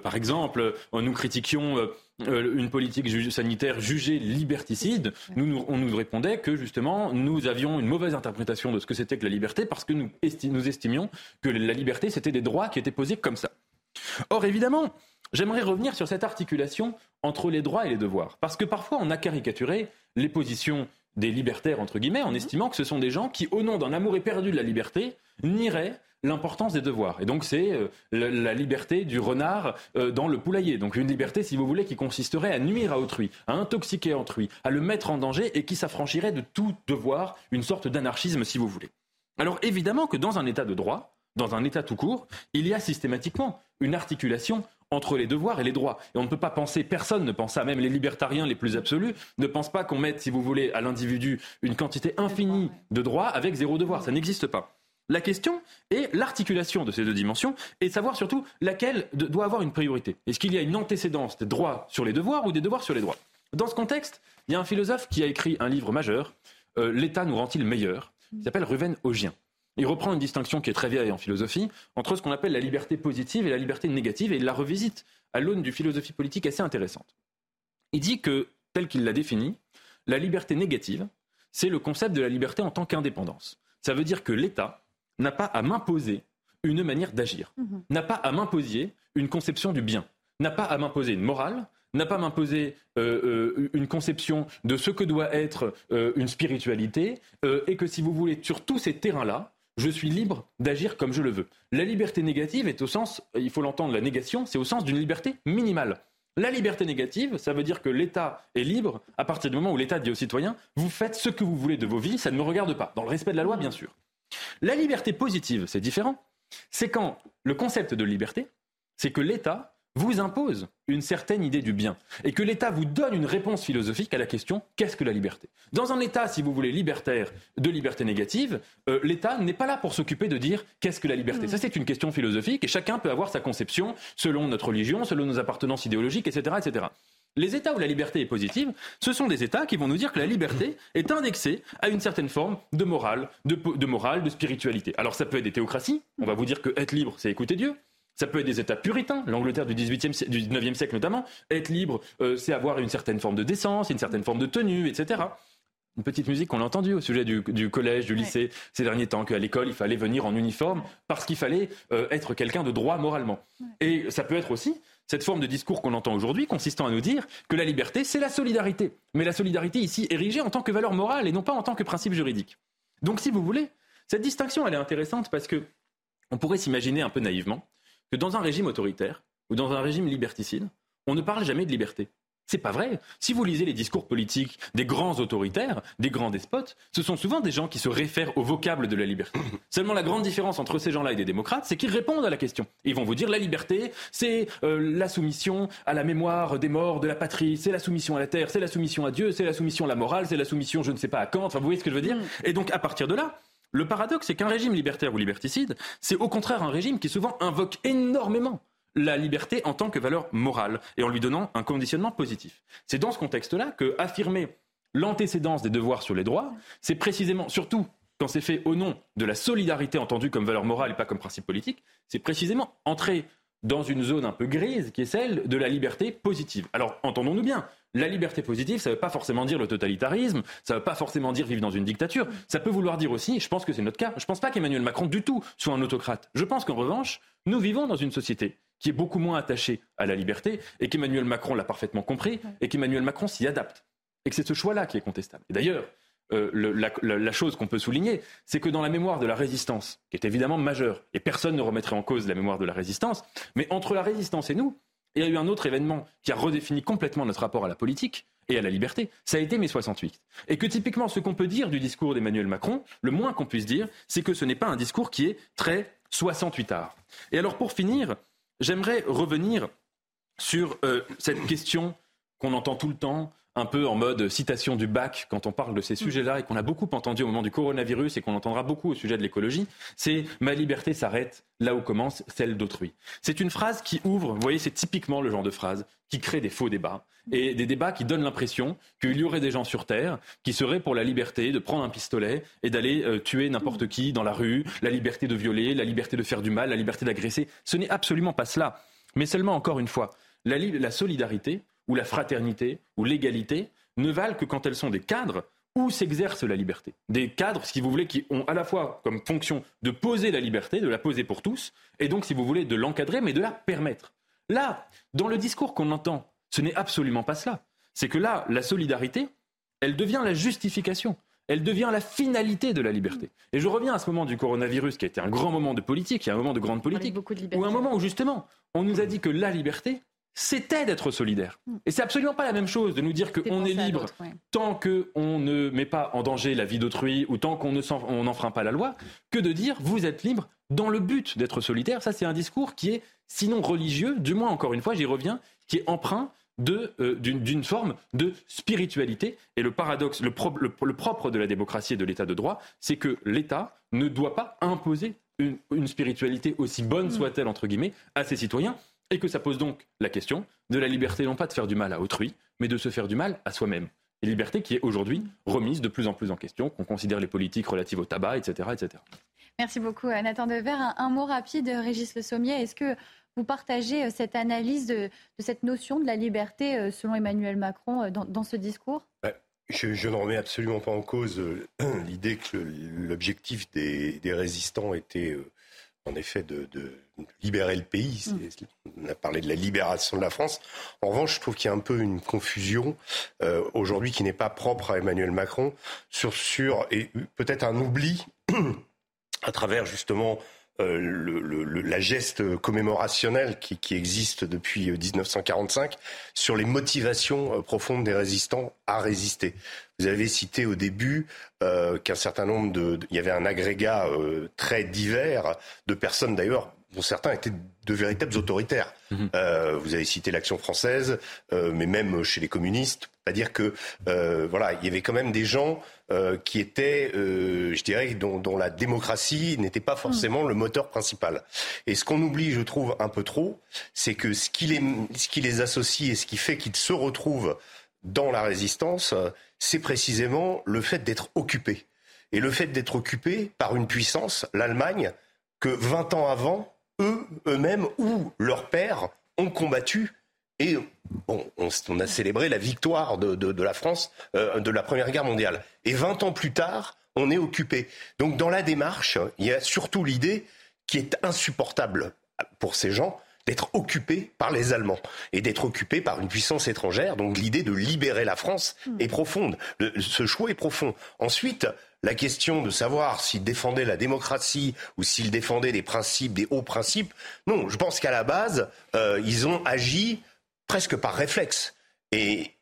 par exemple, nous critiquions une politique sanitaire jugée liberticide, nous, on nous répondait que justement nous avions une mauvaise interprétation de ce que c'était que la liberté parce que nous, nous estimions que la liberté c'était des droits qui étaient posés comme ça. Or évidemment, J'aimerais revenir sur cette articulation entre les droits et les devoirs. Parce que parfois, on a caricaturé les positions des libertaires, entre guillemets, en mhm. estimant que ce sont des gens qui, au nom d'un amour éperdu de la liberté, nieraient l'importance des devoirs. Et donc c'est euh, la, liberté du renard euh, dans le poulailler. Donc une liberté, si vous voulez, qui consisterait à nuire à autrui, à intoxiquer autrui, à le mettre en danger et qui s'affranchirait de tout devoir, une sorte d'anarchisme, si vous voulez. Alors évidemment que dans un état de droit, dans un état tout court, il y a systématiquement une articulation entre les devoirs et les droits. Et on ne peut pas penser, personne ne pense ça, même les libertariens les plus absolus ne pensent pas qu'on mette, si vous voulez, à l'individu une quantité infinie de droits avec zéro devoir. Ça n'existe pas. La question est l'articulation de ces deux dimensions et savoir surtout laquelle doit avoir une priorité. Est-ce qu'il y a une antécédence des droits sur les devoirs ou des devoirs sur les droits? Dans ce contexte, il y a un philosophe qui a écrit un livre majeur, euh, L'État nous rend-il meilleur Il s'appelle Ruven Augien. Il reprend une distinction qui est très vieille en philosophie entre ce qu'on appelle la liberté positive et la liberté négative et il la revisite à l'aune d'une philosophie politique assez intéressante. Il dit que, tel qu'il l'a défini, la liberté négative, c'est le concept de la liberté en tant qu'indépendance. Ça veut dire que l'État n'a pas à m'imposer une manière d'agir, mhm. n'a pas à m'imposer une conception du bien, n'a pas à m'imposer une morale, n'a pas m'imposer euh, euh, une conception de ce que doit être euh, une spiritualité, et que si vous voulez, sur tous ces terrains-là, je suis libre d'agir comme je le veux. La liberté négative est au sens, il faut l'entendre, la négation, c'est au sens d'une liberté minimale. La liberté négative, ça veut dire que l'État est libre à partir du moment où l'État dit aux citoyens, vous faites ce que vous voulez de vos vies, ça ne me regarde pas, dans le respect de la loi bien sûr. La liberté positive, c'est différent. C'est quand le concept de liberté, c'est que l'État vous impose une certaine idée du bien et que l'État vous donne une réponse philosophique à la question qu'est-ce que la liberté? Dans un État, si vous voulez, libertaire, de liberté négative, euh, l'État n'est pas là pour s'occuper de dire qu'est-ce que la liberté? Ça, c'est une question philosophique et chacun peut avoir sa conception selon notre religion, selon nos appartenances idéologiques, etc. etc. Les États où la liberté est positive, ce sont des États qui vont nous dire que la liberté est indexée à une certaine forme de morale, de, de morale, de spiritualité. Alors ça peut être des théocraties, on va vous dire que être libre, c'est écouter Dieu. Ça peut être des États puritains, l'Angleterre du, 18e, du 19e siècle notamment. Être libre, euh, c'est avoir une certaine forme de décence, une certaine forme de tenue, etc. Une petite musique qu'on a entendue au sujet du, collège, du lycée ces derniers temps, qu'à l'école, il fallait venir en uniforme parce qu'il fallait euh, être quelqu'un de droit moralement. Et ça peut être aussi cette forme de discours qu'on entend aujourd'hui, consistant à nous dire que la liberté, c'est la solidarité. Mais la solidarité ici érigée en tant que valeur morale et non pas en tant que principe juridique. Donc, si vous voulez, cette distinction, elle est intéressante parce que on pourrait s'imaginer un peu naïvement que dans un régime autoritaire ou dans un régime liberticide, on ne parle jamais de liberté. C'est pas vrai. Si vous lisez les discours politiques des grands autoritaires, des grands despotes, ce sont souvent des gens qui se réfèrent au vocable de la liberté. Seulement la grande différence entre ces gens-là et des démocrates, c'est qu'ils répondent à la question. Ils vont vous dire la liberté, c'est euh, la soumission à la mémoire des morts de la patrie, c'est la soumission à la terre, c'est la soumission à Dieu, c'est la soumission à la morale, c'est la soumission je ne sais pas à quand. Enfin, vous voyez ce que je veux dire? Mm. Et donc à partir de là, le paradoxe, c'est qu'un régime libertaire ou liberticide, c'est au contraire un régime qui souvent invoque énormément la liberté en tant que valeur morale et en lui donnant un conditionnement positif. C'est dans ce contexte-là que affirmer l'antécédence des devoirs sur les droits, c'est précisément, surtout quand c'est fait au nom de la solidarité entendue comme valeur morale et pas comme principe politique, c'est précisément entrer dans une zone un peu grise qui est celle de la liberté positive. Alors entendons-nous bien, la liberté positive, ça ne veut pas forcément dire le totalitarisme, ça ne veut pas forcément dire vivre dans une dictature. Ça peut vouloir dire aussi, je pense que c'est notre cas, je ne pense pas qu'Emmanuel Macron du tout soit un autocrate. Je pense qu'en revanche, nous vivons dans une société qui est beaucoup moins attachée à la liberté et qu'Emmanuel Macron l'a parfaitement compris et qu'Emmanuel Macron s'y adapte. Et que c'est ce choix-là qui est contestable. Et d'ailleurs, euh, la, chose qu'on peut souligner, c'est que dans la mémoire de la résistance, qui est évidemment majeure, et personne ne remettrait en cause la mémoire de la résistance, mais entre la résistance et nous, il y a eu un autre événement qui a redéfini complètement notre rapport à la politique et à la liberté. Ça a été mai 68. Et que typiquement, ce qu'on peut dire du discours d'Emmanuel Macron, le moins qu'on puisse dire, c'est que ce n'est pas un discours qui est très 68 art. Et alors, pour finir, j'aimerais revenir sur euh, cette question qu'on entend tout le temps, un peu en mode citation du bac quand on parle de ces sujets-là et qu'on a beaucoup entendu au moment du coronavirus et qu'on entendra beaucoup au sujet de l'écologie, c'est ma liberté s'arrête là où commence celle d'autrui. C'est une phrase qui ouvre, vous voyez, c'est typiquement le genre de phrase qui crée des faux débats et des débats qui donnent l'impression qu'il y aurait des gens sur Terre qui seraient pour la liberté de prendre un pistolet et d'aller euh, tuer n'importe qui dans la rue, la liberté de violer, la liberté de faire du mal, la liberté d'agresser. Ce n'est absolument pas cela. Mais seulement, encore une fois, la, la solidarité, ou la fraternité ou l'égalité ne valent que quand elles sont des cadres où s'exerce la liberté. Des cadres, si vous voulez, qui ont à la fois comme fonction de poser la liberté, de la poser pour tous, et donc, si vous voulez, de l'encadrer, mais de la permettre. Là, dans le discours qu'on entend, ce n'est absolument pas cela. C'est que là, la solidarité, elle devient la justification. Elle devient la finalité de la liberté. Et je reviens à ce moment du coronavirus qui a été un grand moment de politique, qui est un moment de grande politique, ou un moment où justement on nous a dit que la liberté, c'était d'être solidaire. Mm. Et c'est absolument pas la même chose de nous dire qu'on est libre tant qu'on ne met pas en danger la vie d'autrui ou tant qu'on n'enfreint pas la loi, que de dire vous êtes libre dans le but d'être solidaire. Ça, c'est un discours qui est, sinon religieux, du moins, encore une fois, j'y reviens, qui est empreint euh, d'une forme de spiritualité. Et le paradoxe, le, propre de la démocratie et de l'état de droit, c'est que l'État ne doit pas imposer une, une spiritualité aussi bonne mm. soit-elle, entre guillemets, à ses citoyens et que ça pose donc la question de la liberté, non pas de faire du mal à autrui, mais de se faire du mal à soi-même. Et liberté qui est aujourd'hui remise de plus en plus en question, qu'on considère les politiques relatives au tabac, etc. etc. Merci beaucoup, Nathan Dever. Un, un mot rapide, Régis Le Sommier. Est-ce que vous partagez euh, cette analyse de, cette notion de la liberté euh, selon Emmanuel Macron euh, dans, ce discours? Je, je, ne remets absolument pas en cause l'idée que l'objectif des, des, résistants était en effet de, libérer le pays. Mm. On a parlé de la libération de la France. En revanche, je trouve qu'il y a un peu une confusion euh, aujourd'hui qui n'est pas propre à Emmanuel Macron sur, sur et peut-être un oubli à travers justement euh, le, la geste commémorationnelle qui, qui, existe depuis 1945 euh, sur les motivations profondes des résistants à résister. Vous avez cité au début euh, qu'un certain nombre de, il y avait un agrégat euh, très divers de personnes d'ailleurs dont certains étaient de véritables autoritaires. Mhm. Euh, vous avez cité l'action française, euh, mais même chez les communistes, pas dire que euh, voilà, il y avait quand même des gens qui étaient, je dirais, dont, dont la démocratie n'était pas forcément le moteur principal. Et ce qu'on oublie, je trouve, un peu trop, c'est que ce qui, les, ce qui les associe et ce qui fait qu'ils se retrouvent dans la résistance, c'est précisément le fait d'être occupés. Et le fait d'être occupés par une puissance, l'Allemagne, que 20 ans avant, eux, eux-mêmes ou leurs pères ont combattu. Et bon, on, a célébré la victoire de, la France euh, de la Première Guerre mondiale. Et 20 ans plus tard, on est occupé. Donc dans la démarche, il y a surtout l'idée qui est insupportable pour ces gens, d'être occupés par les Allemands et d'être occupés par une puissance étrangère. Donc l'idée de libérer la France est profonde. ce choix est profond. Ensuite, la question de savoir s'il défendait la démocratie ou s'il défendait des principes, des hauts principes, non, je pense qu'à la base, euh, ils ont agi presque par réflexe. Et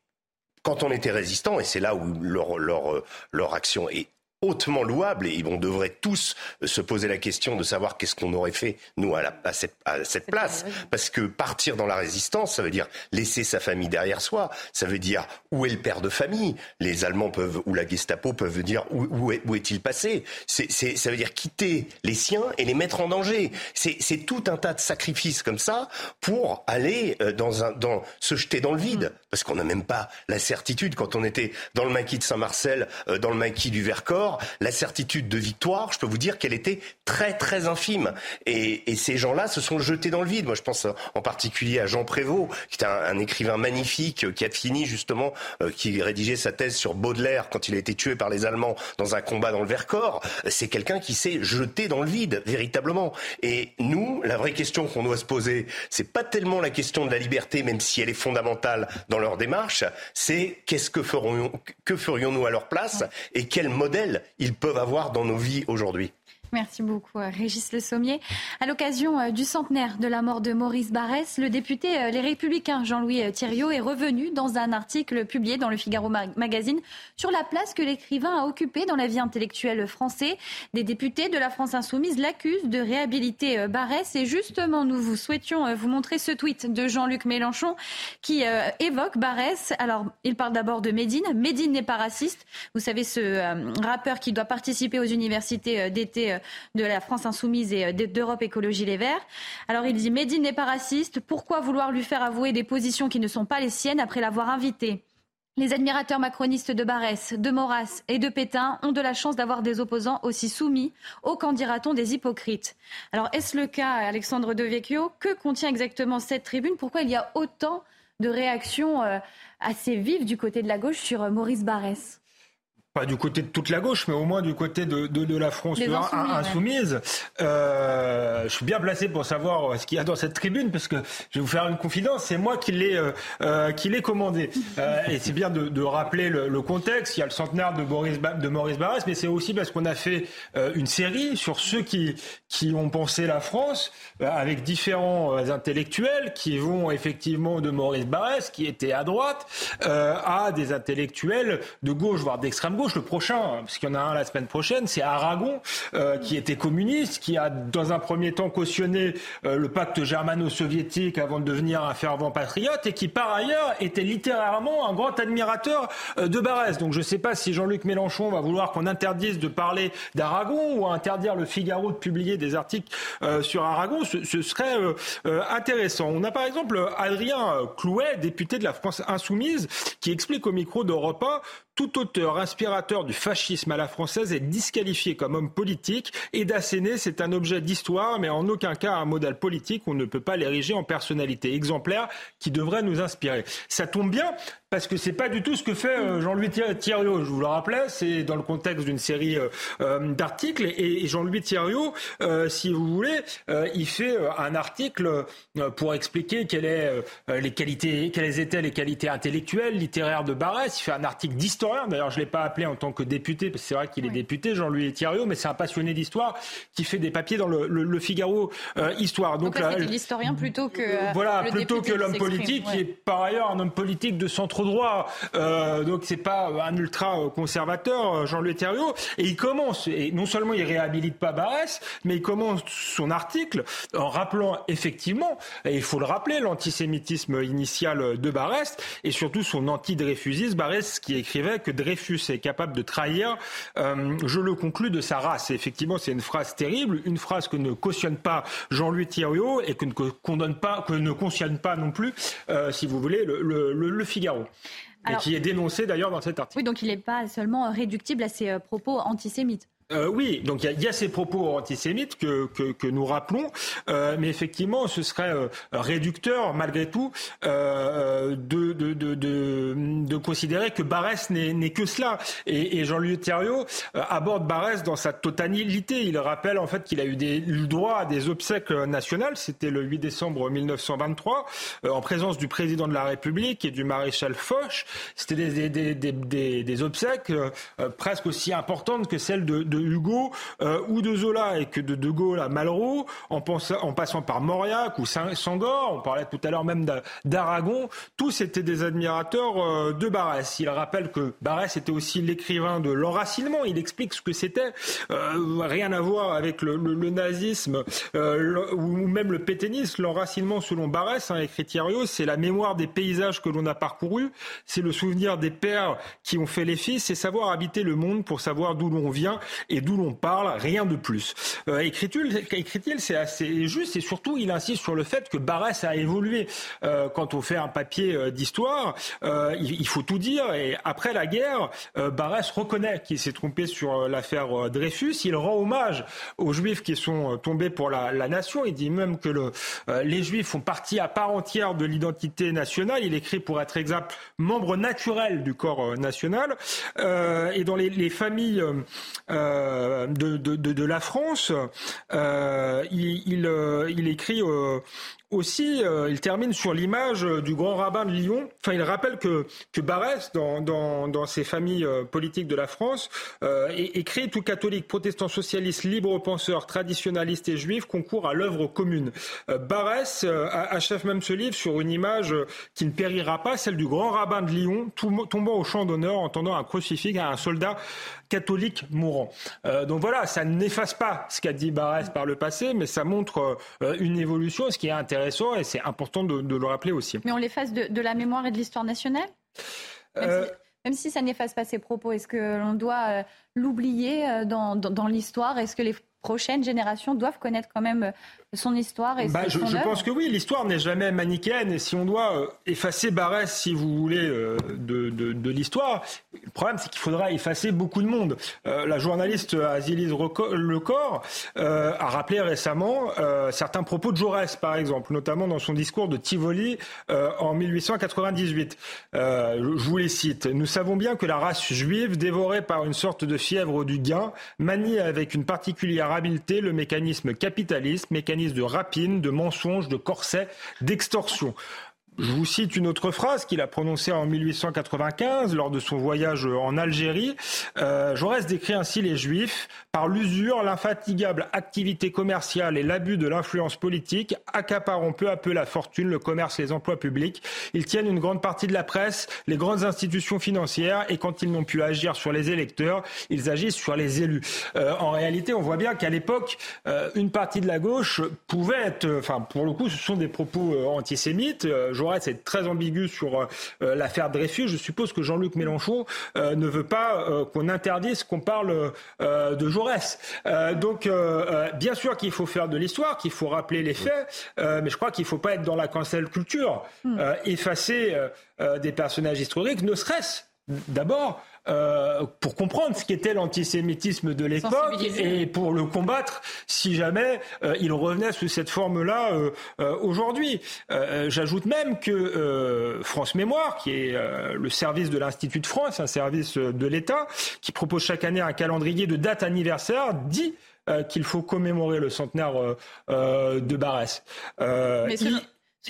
quand on était résistant, et c'est là où leur, leur, leur action est hautement louable et on devrait tous se poser la question de savoir qu'est-ce qu'on aurait fait nous à, à cette, à cette place. parce que partir dans la résistance ça veut dire laisser sa famille derrière soi. Ça veut dire où est le père de famille? Les Allemands peuvent ou la Gestapo peuvent dire où, où, est, où est-il passé? C'est, c'est, ça veut dire quitter les siens et les mettre en danger. C'est, c'est tout un tas de sacrifices comme ça pour aller euh, dans un dans se jeter dans le vide. Mm. parce qu'on n'a même pas la certitude. Quand on était dans le maquis de Saint-Marcel euh, dans le maquis du Vercors la certitude de victoire, je peux vous dire qu'elle était très très infime. Et, ces gens-là se sont jetés dans le vide. Moi, je pense en particulier à Jean Prévost, qui est un, écrivain magnifique, qui a fini justement, euh, qui rédigeait sa thèse sur Baudelaire quand il a été tué par les Allemands dans un combat dans le Vercors. C'est quelqu'un qui s'est jeté dans le vide, véritablement. Et nous, la vraie question qu'on doit se poser, c'est pas tellement la question de la liberté, même si elle est fondamentale dans leur démarche, c'est qu'est-ce que ferions, que ferions-nous à leur place et quel modèle ils peuvent avoir dans nos vies aujourd'hui. Merci beaucoup, euh, Régis Le Sommier. À l'occasion euh, du centenaire de la mort de Maurice Barrès, le député euh, Les Républicains Jean-Louis Thiriot est revenu dans un article publié dans le Figaro Magazine sur la place que l'écrivain a occupée dans la vie intellectuelle française. Des députés de la France Insoumise l'accusent de réhabiliter Barrès et justement, nous vous souhaitions vous montrer ce tweet de Jean-Luc Mélenchon qui évoque Barrès. Alors, il parle d'abord de Médine. Médine n'est pas raciste. Vous savez, ce rappeur qui doit participer aux universités d'été de la France Insoumise et euh, d'Europe Écologie Les Verts. Alors il dit Médine n'est pas raciste. Pourquoi vouloir lui faire avouer des positions qui ne sont pas les siennes après l'avoir invité les admirateurs macronistes de Barès, de Maurras et de Pétain ont de la chance d'avoir des opposants aussi soumis aux qu'en dira-t-on, des hypocrites. Alors, est-ce le cas, Alexandre Devecchio? Que contient exactement cette tribune? Pourquoi il y a autant de réactions euh, assez vives du côté de la gauche sur euh, Maurice Barès? Pas du côté de toute la gauche, mais au moins du côté de, de, la France insoumise. Euh, je suis bien placé pour savoir ce qu'il y a dans cette tribune, parce que je vais vous faire une confidence, c'est moi qui l'ai euh, euh qui l'ai commandé. Euh, et c'est bien de, de rappeler le, le, contexte. Il y a le centenaire de, Boris, de Maurice Barrès, mais c'est aussi parce qu'on a fait euh, une série sur ceux qui, qui ont pensé la France, avec différents intellectuels qui vont effectivement de Maurice Barrès, qui était à droite, à des intellectuels de gauche, voire d'extrême gauche le prochain, parce qu'il y en a un la semaine prochaine, c'est Aragon, euh, qui était communiste, qui a dans un premier temps cautionné euh, le pacte germano-soviétique avant de devenir un fervent patriote, et qui par ailleurs était littéralement un grand admirateur euh, de Barès. Donc je ne sais pas si Jean-Luc Mélenchon va vouloir qu'on interdise de parler d'Aragon ou interdire le Figaro de publier des articles sur Aragon. Ce, ce serait intéressant. On a par exemple Adrien Clouet, député de la France insoumise, qui explique au micro d'Europe 1 tout auteur inspirateur du fascisme à la française est disqualifié comme homme politique et d'asséner, c'est un objet d'histoire, mais en aucun cas un modèle politique. On ne peut pas l'ériger en personnalité exemplaire qui devrait nous inspirer. Ça tombe bien parce que c'est pas du tout ce que fait euh, Jean-Louis Thierriot. Je vous le rappelais, c'est dans le contexte d'une série euh, euh, d'articles et, Jean-Louis Thierriot, si vous voulez, il fait un article pour expliquer quelles, est, les qualités, quelles étaient les qualités intellectuelles, littéraires de Barès. Il fait un article d'historien. D'ailleurs, je l'ai pas appelé en tant que député, parce que c'est vrai qu'il est député, Jean-Louis Thierriot, mais c'est un passionné d'histoire qui fait des papiers dans le, le, Figaro Histoire. Donc, Donc l'historien plutôt que voilà, plutôt que l'homme politique, qui est par ailleurs un homme politique de centre droit, euh, donc c'est pas un ultra conservateur, euh, Jean-Louis Thériault, et il commence, et non seulement il réhabilite pas Barès, mais il commence son article en rappelant effectivement, et il faut le rappeler, l'antisémitisme initial de Barès, et surtout son anti-Dreyfusisme, Barès qui écrivait que Dreyfus est capable de trahir, euh, je le conclus, de sa race. Et effectivement, c'est une phrase terrible, une phrase que ne cautionne pas Jean-Louis Thériault et que ne condamne pas, que ne cautionne pas non plus, euh, si vous voulez, le, le, le Figaro et qui est dénoncé d'ailleurs dans cet article. Oui, donc il n'est pas seulement réductible à ses euh, propos antisémites. Euh, oui, donc il y, a ces propos antisémites que, nous rappelons, euh, mais effectivement, ce serait euh, réducteur, malgré tout, de, considérer que Barès n'est que cela. Et, Jean-Louis Thériault aborde Barès dans sa totalité. Il rappelle en fait qu'il a eu, eu droit à des obsèques nationales, c'était le 8 décembre 1923, en présence du président de la République et du maréchal Foch. C'était des, des obsèques presque aussi importantes que celles de, Hugo euh, ou de Zola et que de De Gaulle à Malraux, en, en passant par Mauriac ou Sangor, on parlait tout à l'heure même d'Aragon, tous étaient des admirateurs euh, de Barès. Il rappelle que Barès était aussi l'écrivain de l'enracinement. Il explique ce que c'était, euh, rien à voir avec le, nazisme ou même le pétainisme. L'enracinement, selon Barès, hein, écrit Thierry, c'est la mémoire des paysages que l'on a parcourus, c'est le souvenir des pères qui ont fait les fils, c'est savoir habiter le monde pour savoir d'où l'on vient et d'où l'on parle, rien de plus. Euh, écrit-il, c'est assez juste et surtout il insiste sur le fait que Barès a évolué. Euh, quand on fait un papier euh, d'histoire, il, faut tout dire et après la guerre, Barès reconnaît qu'il s'est trompé sur l'affaire Dreyfus. Il rend hommage aux Juifs qui sont tombés pour la, nation. Il dit même que le, les Juifs font partie à part entière de l'identité nationale. Il écrit pour être exact membre naturel du corps national. et dans les, les familles de, de, la France, euh, il, il, euh, il, écrit aussi, euh, il termine sur l'image euh, du grand rabbin de Lyon. Enfin, il rappelle que, que Barès, dans, dans, ses familles euh, politiques de la France, euh, écrit tout catholique, protestant, socialiste, libre penseur, traditionnaliste et juif concourt à l'œuvre commune. Barès achève même ce livre sur une image qui ne périra pas, celle du grand rabbin de Lyon, tombant au champ d'honneur en tendant un crucifix à un soldat catholique mourant. Donc voilà, ça n'efface pas ce qu'a dit Barès par le passé, mais ça montre une évolution, ce qui est intéressant et c'est important de, le rappeler aussi. Mais on l'efface de, la mémoire et de l'histoire nationale euh, même, si, ça n'efface pas ses propos, est-ce que l'on doit l'oublier dans, dans l'histoire? Est-ce que les prochaines générations doivent connaître quand même son histoire et bah, je, je pense que oui, l'histoire n'est jamais manichéenne. Et si on doit euh, effacer Barès, si vous voulez, euh, de, de, de l'histoire, le problème, c'est qu'il faudra effacer beaucoup de monde. Euh, la journaliste Azilise Lecor euh, a rappelé récemment certains propos de Jaurès, par exemple, notamment dans son discours de Tivoli en 1898. je vous les cite. Nous savons bien que la race juive, dévorée par une sorte de fièvre du gain, manie avec une particulière le mécanisme capitaliste, mécanisme de rapine, de mensonge, de corset, d'extorsion. Je vous cite une autre phrase qu'il a prononcée en 1895 lors de son voyage en Algérie. Euh, Jaurès décrit ainsi les Juifs par l'usure, l'infatigable activité commerciale et l'abus de l'influence politique, accaparant peu à peu la fortune, le commerce les emplois publics. Ils tiennent une grande partie de la presse, les grandes institutions financières et quand ils n'ont pu agir sur les électeurs, ils agissent sur les élus. Euh, en réalité, on voit bien qu'à l'époque, euh, une partie de la gauche pouvait être, enfin pour le coup, ce sont des propos antisémites. Euh, c'est très ambigu sur euh, euh, l'affaire Dreyfus. Je suppose que Jean-Luc Mélenchon euh, ne veut pas qu'on interdise qu'on parle de Jaurès. donc, bien sûr qu'il faut faire de l'histoire, qu'il faut rappeler les faits, mais je crois qu'il ne faut pas être dans la cancel culture, hmm. effacer des personnages historiques, ne serait-ce d'abord euh, pour comprendre ce qu'était l'antisémitisme de l'époque et pour le combattre si jamais euh, il revenait sous cette forme-là euh, aujourd'hui. J'ajoute même que France Mémoire, qui est le service de l'Institut de France, un service de l'État, qui propose chaque année un calendrier de dates anniversaires, dit qu'il faut commémorer le centenaire de Barès. Mais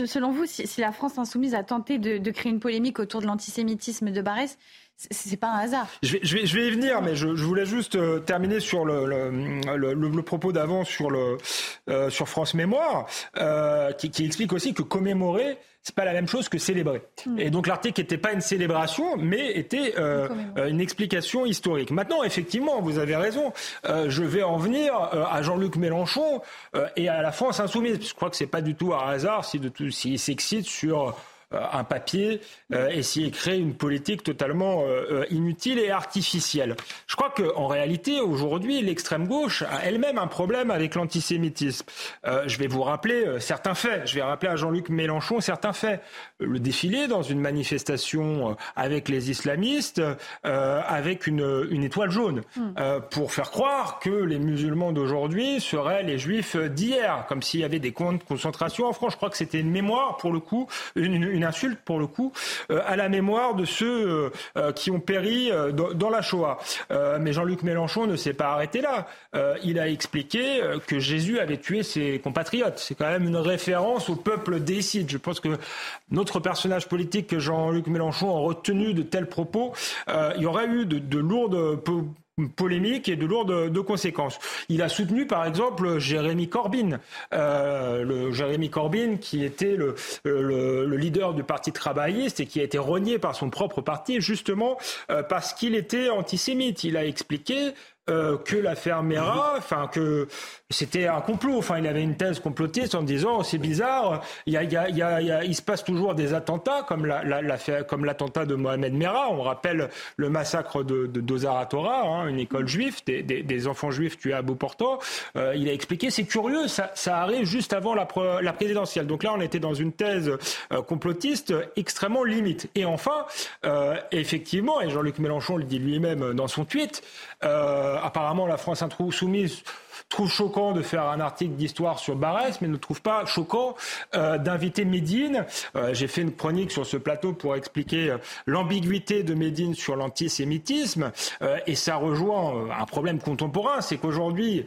selon, vous, si, la France insoumise a tenté de, de créer une polémique autour de l'antisémitisme de Barès, c'est pas un hasard. Je vais, je vais, je vais y venir, mais je, je voulais juste euh, terminer sur le, le, le, propos d'avant sur, le, euh, sur France Mémoire, euh, qui, qui, explique aussi que commémorer, c'est pas la même chose que célébrer. Hmm. Et donc l'article n'était pas une célébration, mais était une explication historique. Maintenant, effectivement, vous avez raison. je vais en venir à Jean-Luc Mélenchon et à la France insoumise. Je crois que c'est pas du tout un hasard si de tout s'il s'excite sur un papier euh, et s'y créer une politique totalement euh, inutile et artificielle. Je crois qu'en réalité, aujourd'hui, l'extrême gauche a elle-même un problème avec l'antisémitisme. je vais vous rappeler certains faits. Je vais rappeler à Jean-Luc Mélenchon certains faits. Le défilé dans une manifestation avec les islamistes, avec une, une, étoile jaune, hmm. pour faire croire que les musulmans d'aujourd'hui seraient les juifs d'hier, comme s'il y avait des camps de concentration en France. Je crois que c'était une mémoire, pour le coup, une, une une insulte pour le coup euh, à la mémoire de ceux euh, euh, qui ont péri dans, la Shoah. mais Jean-Luc Mélenchon ne s'est pas arrêté là. il a expliqué que Jésus avait tué ses compatriotes. C'est quand même une référence au peuple décide. Je pense que notre personnage politique que Jean-Luc Mélenchon a retenu de tels propos, il y aurait eu de lourdes polémique et de lourdes de conséquences. Il a soutenu par exemple Jérémy Corbyn, euh, le Jérémy Corbyn qui était le, leader du parti travailliste et qui a été renié par son propre parti justement euh, parce qu'il était antisémite. Il a expliqué euh, que l'affaire Mera, enfin que c'était un complot. Enfin, il avait une thèse complotiste en disant c'est bizarre, il, y a, il, y a, y a, il, se passe toujours des attentats comme la, la, comme l'attentat de Mohamed Merah. On rappelle le massacre de, de Dozaratora, hein, une école juive, des, des, enfants juifs tués à Beauportant. Euh, il a expliqué c'est curieux, ça, ça, arrive juste avant la, la, présidentielle. Donc là, on était dans une thèse euh, complotiste extrêmement limite. Et enfin, euh, effectivement, et Jean-Luc Mélenchon le dit lui-même dans son tweet. Euh, apparemment, la France insoumise trouve choquant de faire un article d'histoire sur Barès, mais ne trouve pas choquant euh, d'inviter Médine. Euh, j'ai fait une chronique sur ce plateau pour expliquer euh, l'ambiguïté de Médine sur l'antisémitisme, et ça rejoint un problème contemporain, c'est qu'aujourd'hui,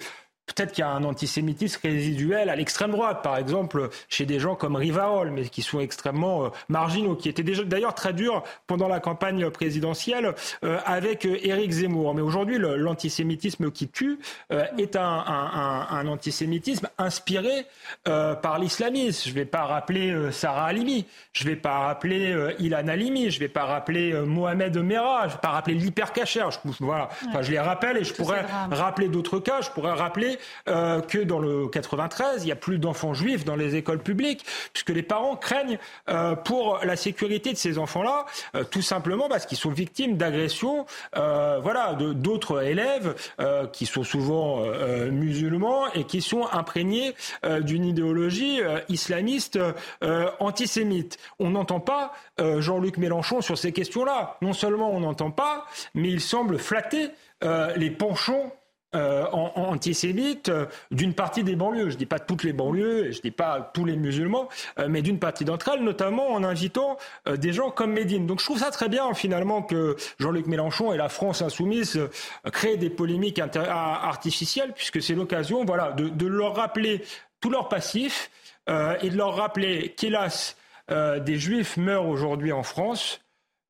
Peut-être qu'il y a un antisémitisme résiduel à l'extrême droite, par exemple chez des gens comme Rivarol, mais qui sont extrêmement euh, marginaux, qui étaient d'ailleurs très durs pendant la campagne présidentielle euh, avec euh, Éric Zemmour. Mais aujourd'hui, l'antisémitisme qui tue est un, un, antisémitisme inspiré par l'islamisme. Je ne vais pas rappeler Sarah Halimi, je ne vais pas rappeler Ilan Halimi, je ne vais pas rappeler Mohamed Merah, je ne vais pas rappeler l'hypercacher. Je, voilà. Enfin, je les rappelle et je pourrais rappeler d'autres cas. Je pourrais rappeler euh, que dans le 93, il y a plus d'enfants juifs dans les écoles publiques, puisque les parents craignent euh, pour la sécurité de ces enfants-là, euh, tout simplement parce qu'ils sont victimes d'agressions, voilà, d'autres élèves qui sont souvent musulmans et qui sont imprégnés d'une idéologie islamiste antisémite. On n'entend pas Jean-Luc Mélenchon sur ces questions-là. Non seulement on n'entend pas, mais il semble flatter les penchants euh, antisémite euh, d'une partie des banlieues. Je ne dis pas toutes les banlieues, je ne dis pas tous les musulmans, euh, mais d'une partie d'entre elles, notamment en invitant des gens comme Médine. Donc je trouve ça très bien finalement que Jean-Luc Mélenchon et la France insoumise créent des polémiques artificielles, puisque c'est l'occasion voilà, de, de, leur rappeler tout leur passif et de leur rappeler qu'hélas, des juifs meurent aujourd'hui en France.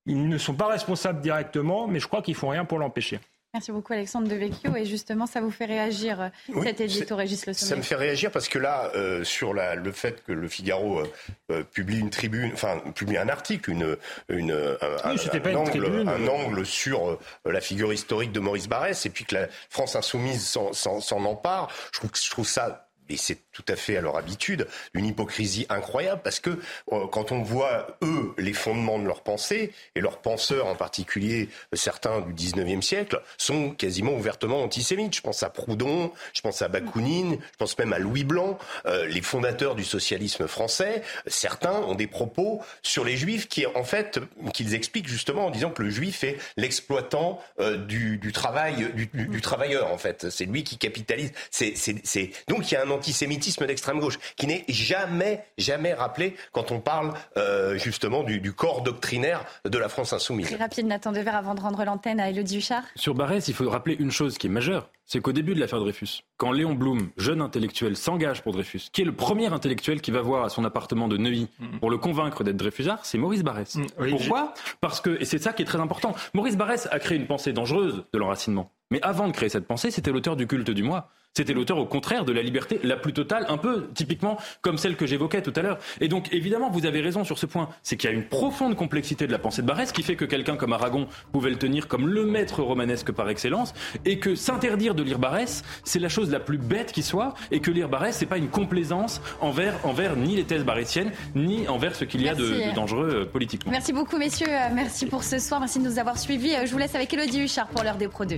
Ils ne sont pas responsables directement, mais je crois qu'ils font rien pour l'empêcher. Merci beaucoup Alexandre Devecchio. Et justement, ça vous fait réagir, euh, cet édito Régis Le Ça me fait réagir parce que là, euh, sur la, le fait que le Figaro euh, publie une tribune, enfin, publie un article, une, une, un, angle, un, angle, sur la figure historique de Maurice Barrès, et puis que la France insoumise s'en empare, je trouve, je trouve ça et c'est tout à fait à leur habitude, une hypocrisie incroyable parce que euh, quand on voit, eux, les fondements de leur pensée, et leurs penseurs en particulier, certains du 19e siècle, sont quasiment ouvertement antisémites. Je pense à Proudhon, je pense à Bakounine, je pense même à Louis Blanc, euh, les fondateurs du socialisme français, certains ont des propos sur les juifs qui, en fait, qu'ils expliquent justement en disant que le juif est l'exploitant euh, du, du, travail, du, du, travailleur, en fait. C'est lui qui capitalise. C'est, c'est, Donc il y a un antisémitisme d'extrême gauche, qui n'est jamais, jamais rappelé quand on parle euh, justement du, corps doctrinaire de la France insoumise. Très rapide, Nathan Dever, avant de rendre l'antenne à Elodie Huchard. Sur Barès, il faut rappeler une chose qui est majeure, c'est qu'au début de l'affaire Dreyfus, quand Léon Blum, jeune intellectuel, s'engage pour Dreyfus, qui est le premier intellectuel qui va voir à son appartement de Neuilly pour le convaincre d'être Dreyfusard, c'est Maurice Barrès. Mm, Pourquoi Parce que, et c'est ça qui est très important, Maurice Barrès a créé une pensée dangereuse de l'enracinement. Mais avant de créer cette pensée, c'était l'auteur du culte du moi. C'était l'auteur, au contraire, de la liberté la plus totale, un peu typiquement comme celle que j'évoquais tout à l'heure. Et donc, évidemment, vous avez raison sur ce point. C'est qu'il y a une profonde complexité de la pensée de Barès qui fait que quelqu'un comme Aragon pouvait le tenir comme le maître romanesque par excellence et que s'interdire de lire Barès, c'est la chose la plus bête qui soit et que lire Barès, c'est pas une complaisance envers, envers ni les thèses barétiennes, ni envers ce qu'il y a de, dangereux euh, politiquement. Merci beaucoup, messieurs. Euh, merci pour ce soir. Merci de nous avoir suivis. Euh, je vous laisse avec Elodie Huchard pour l'heure des Pro 2.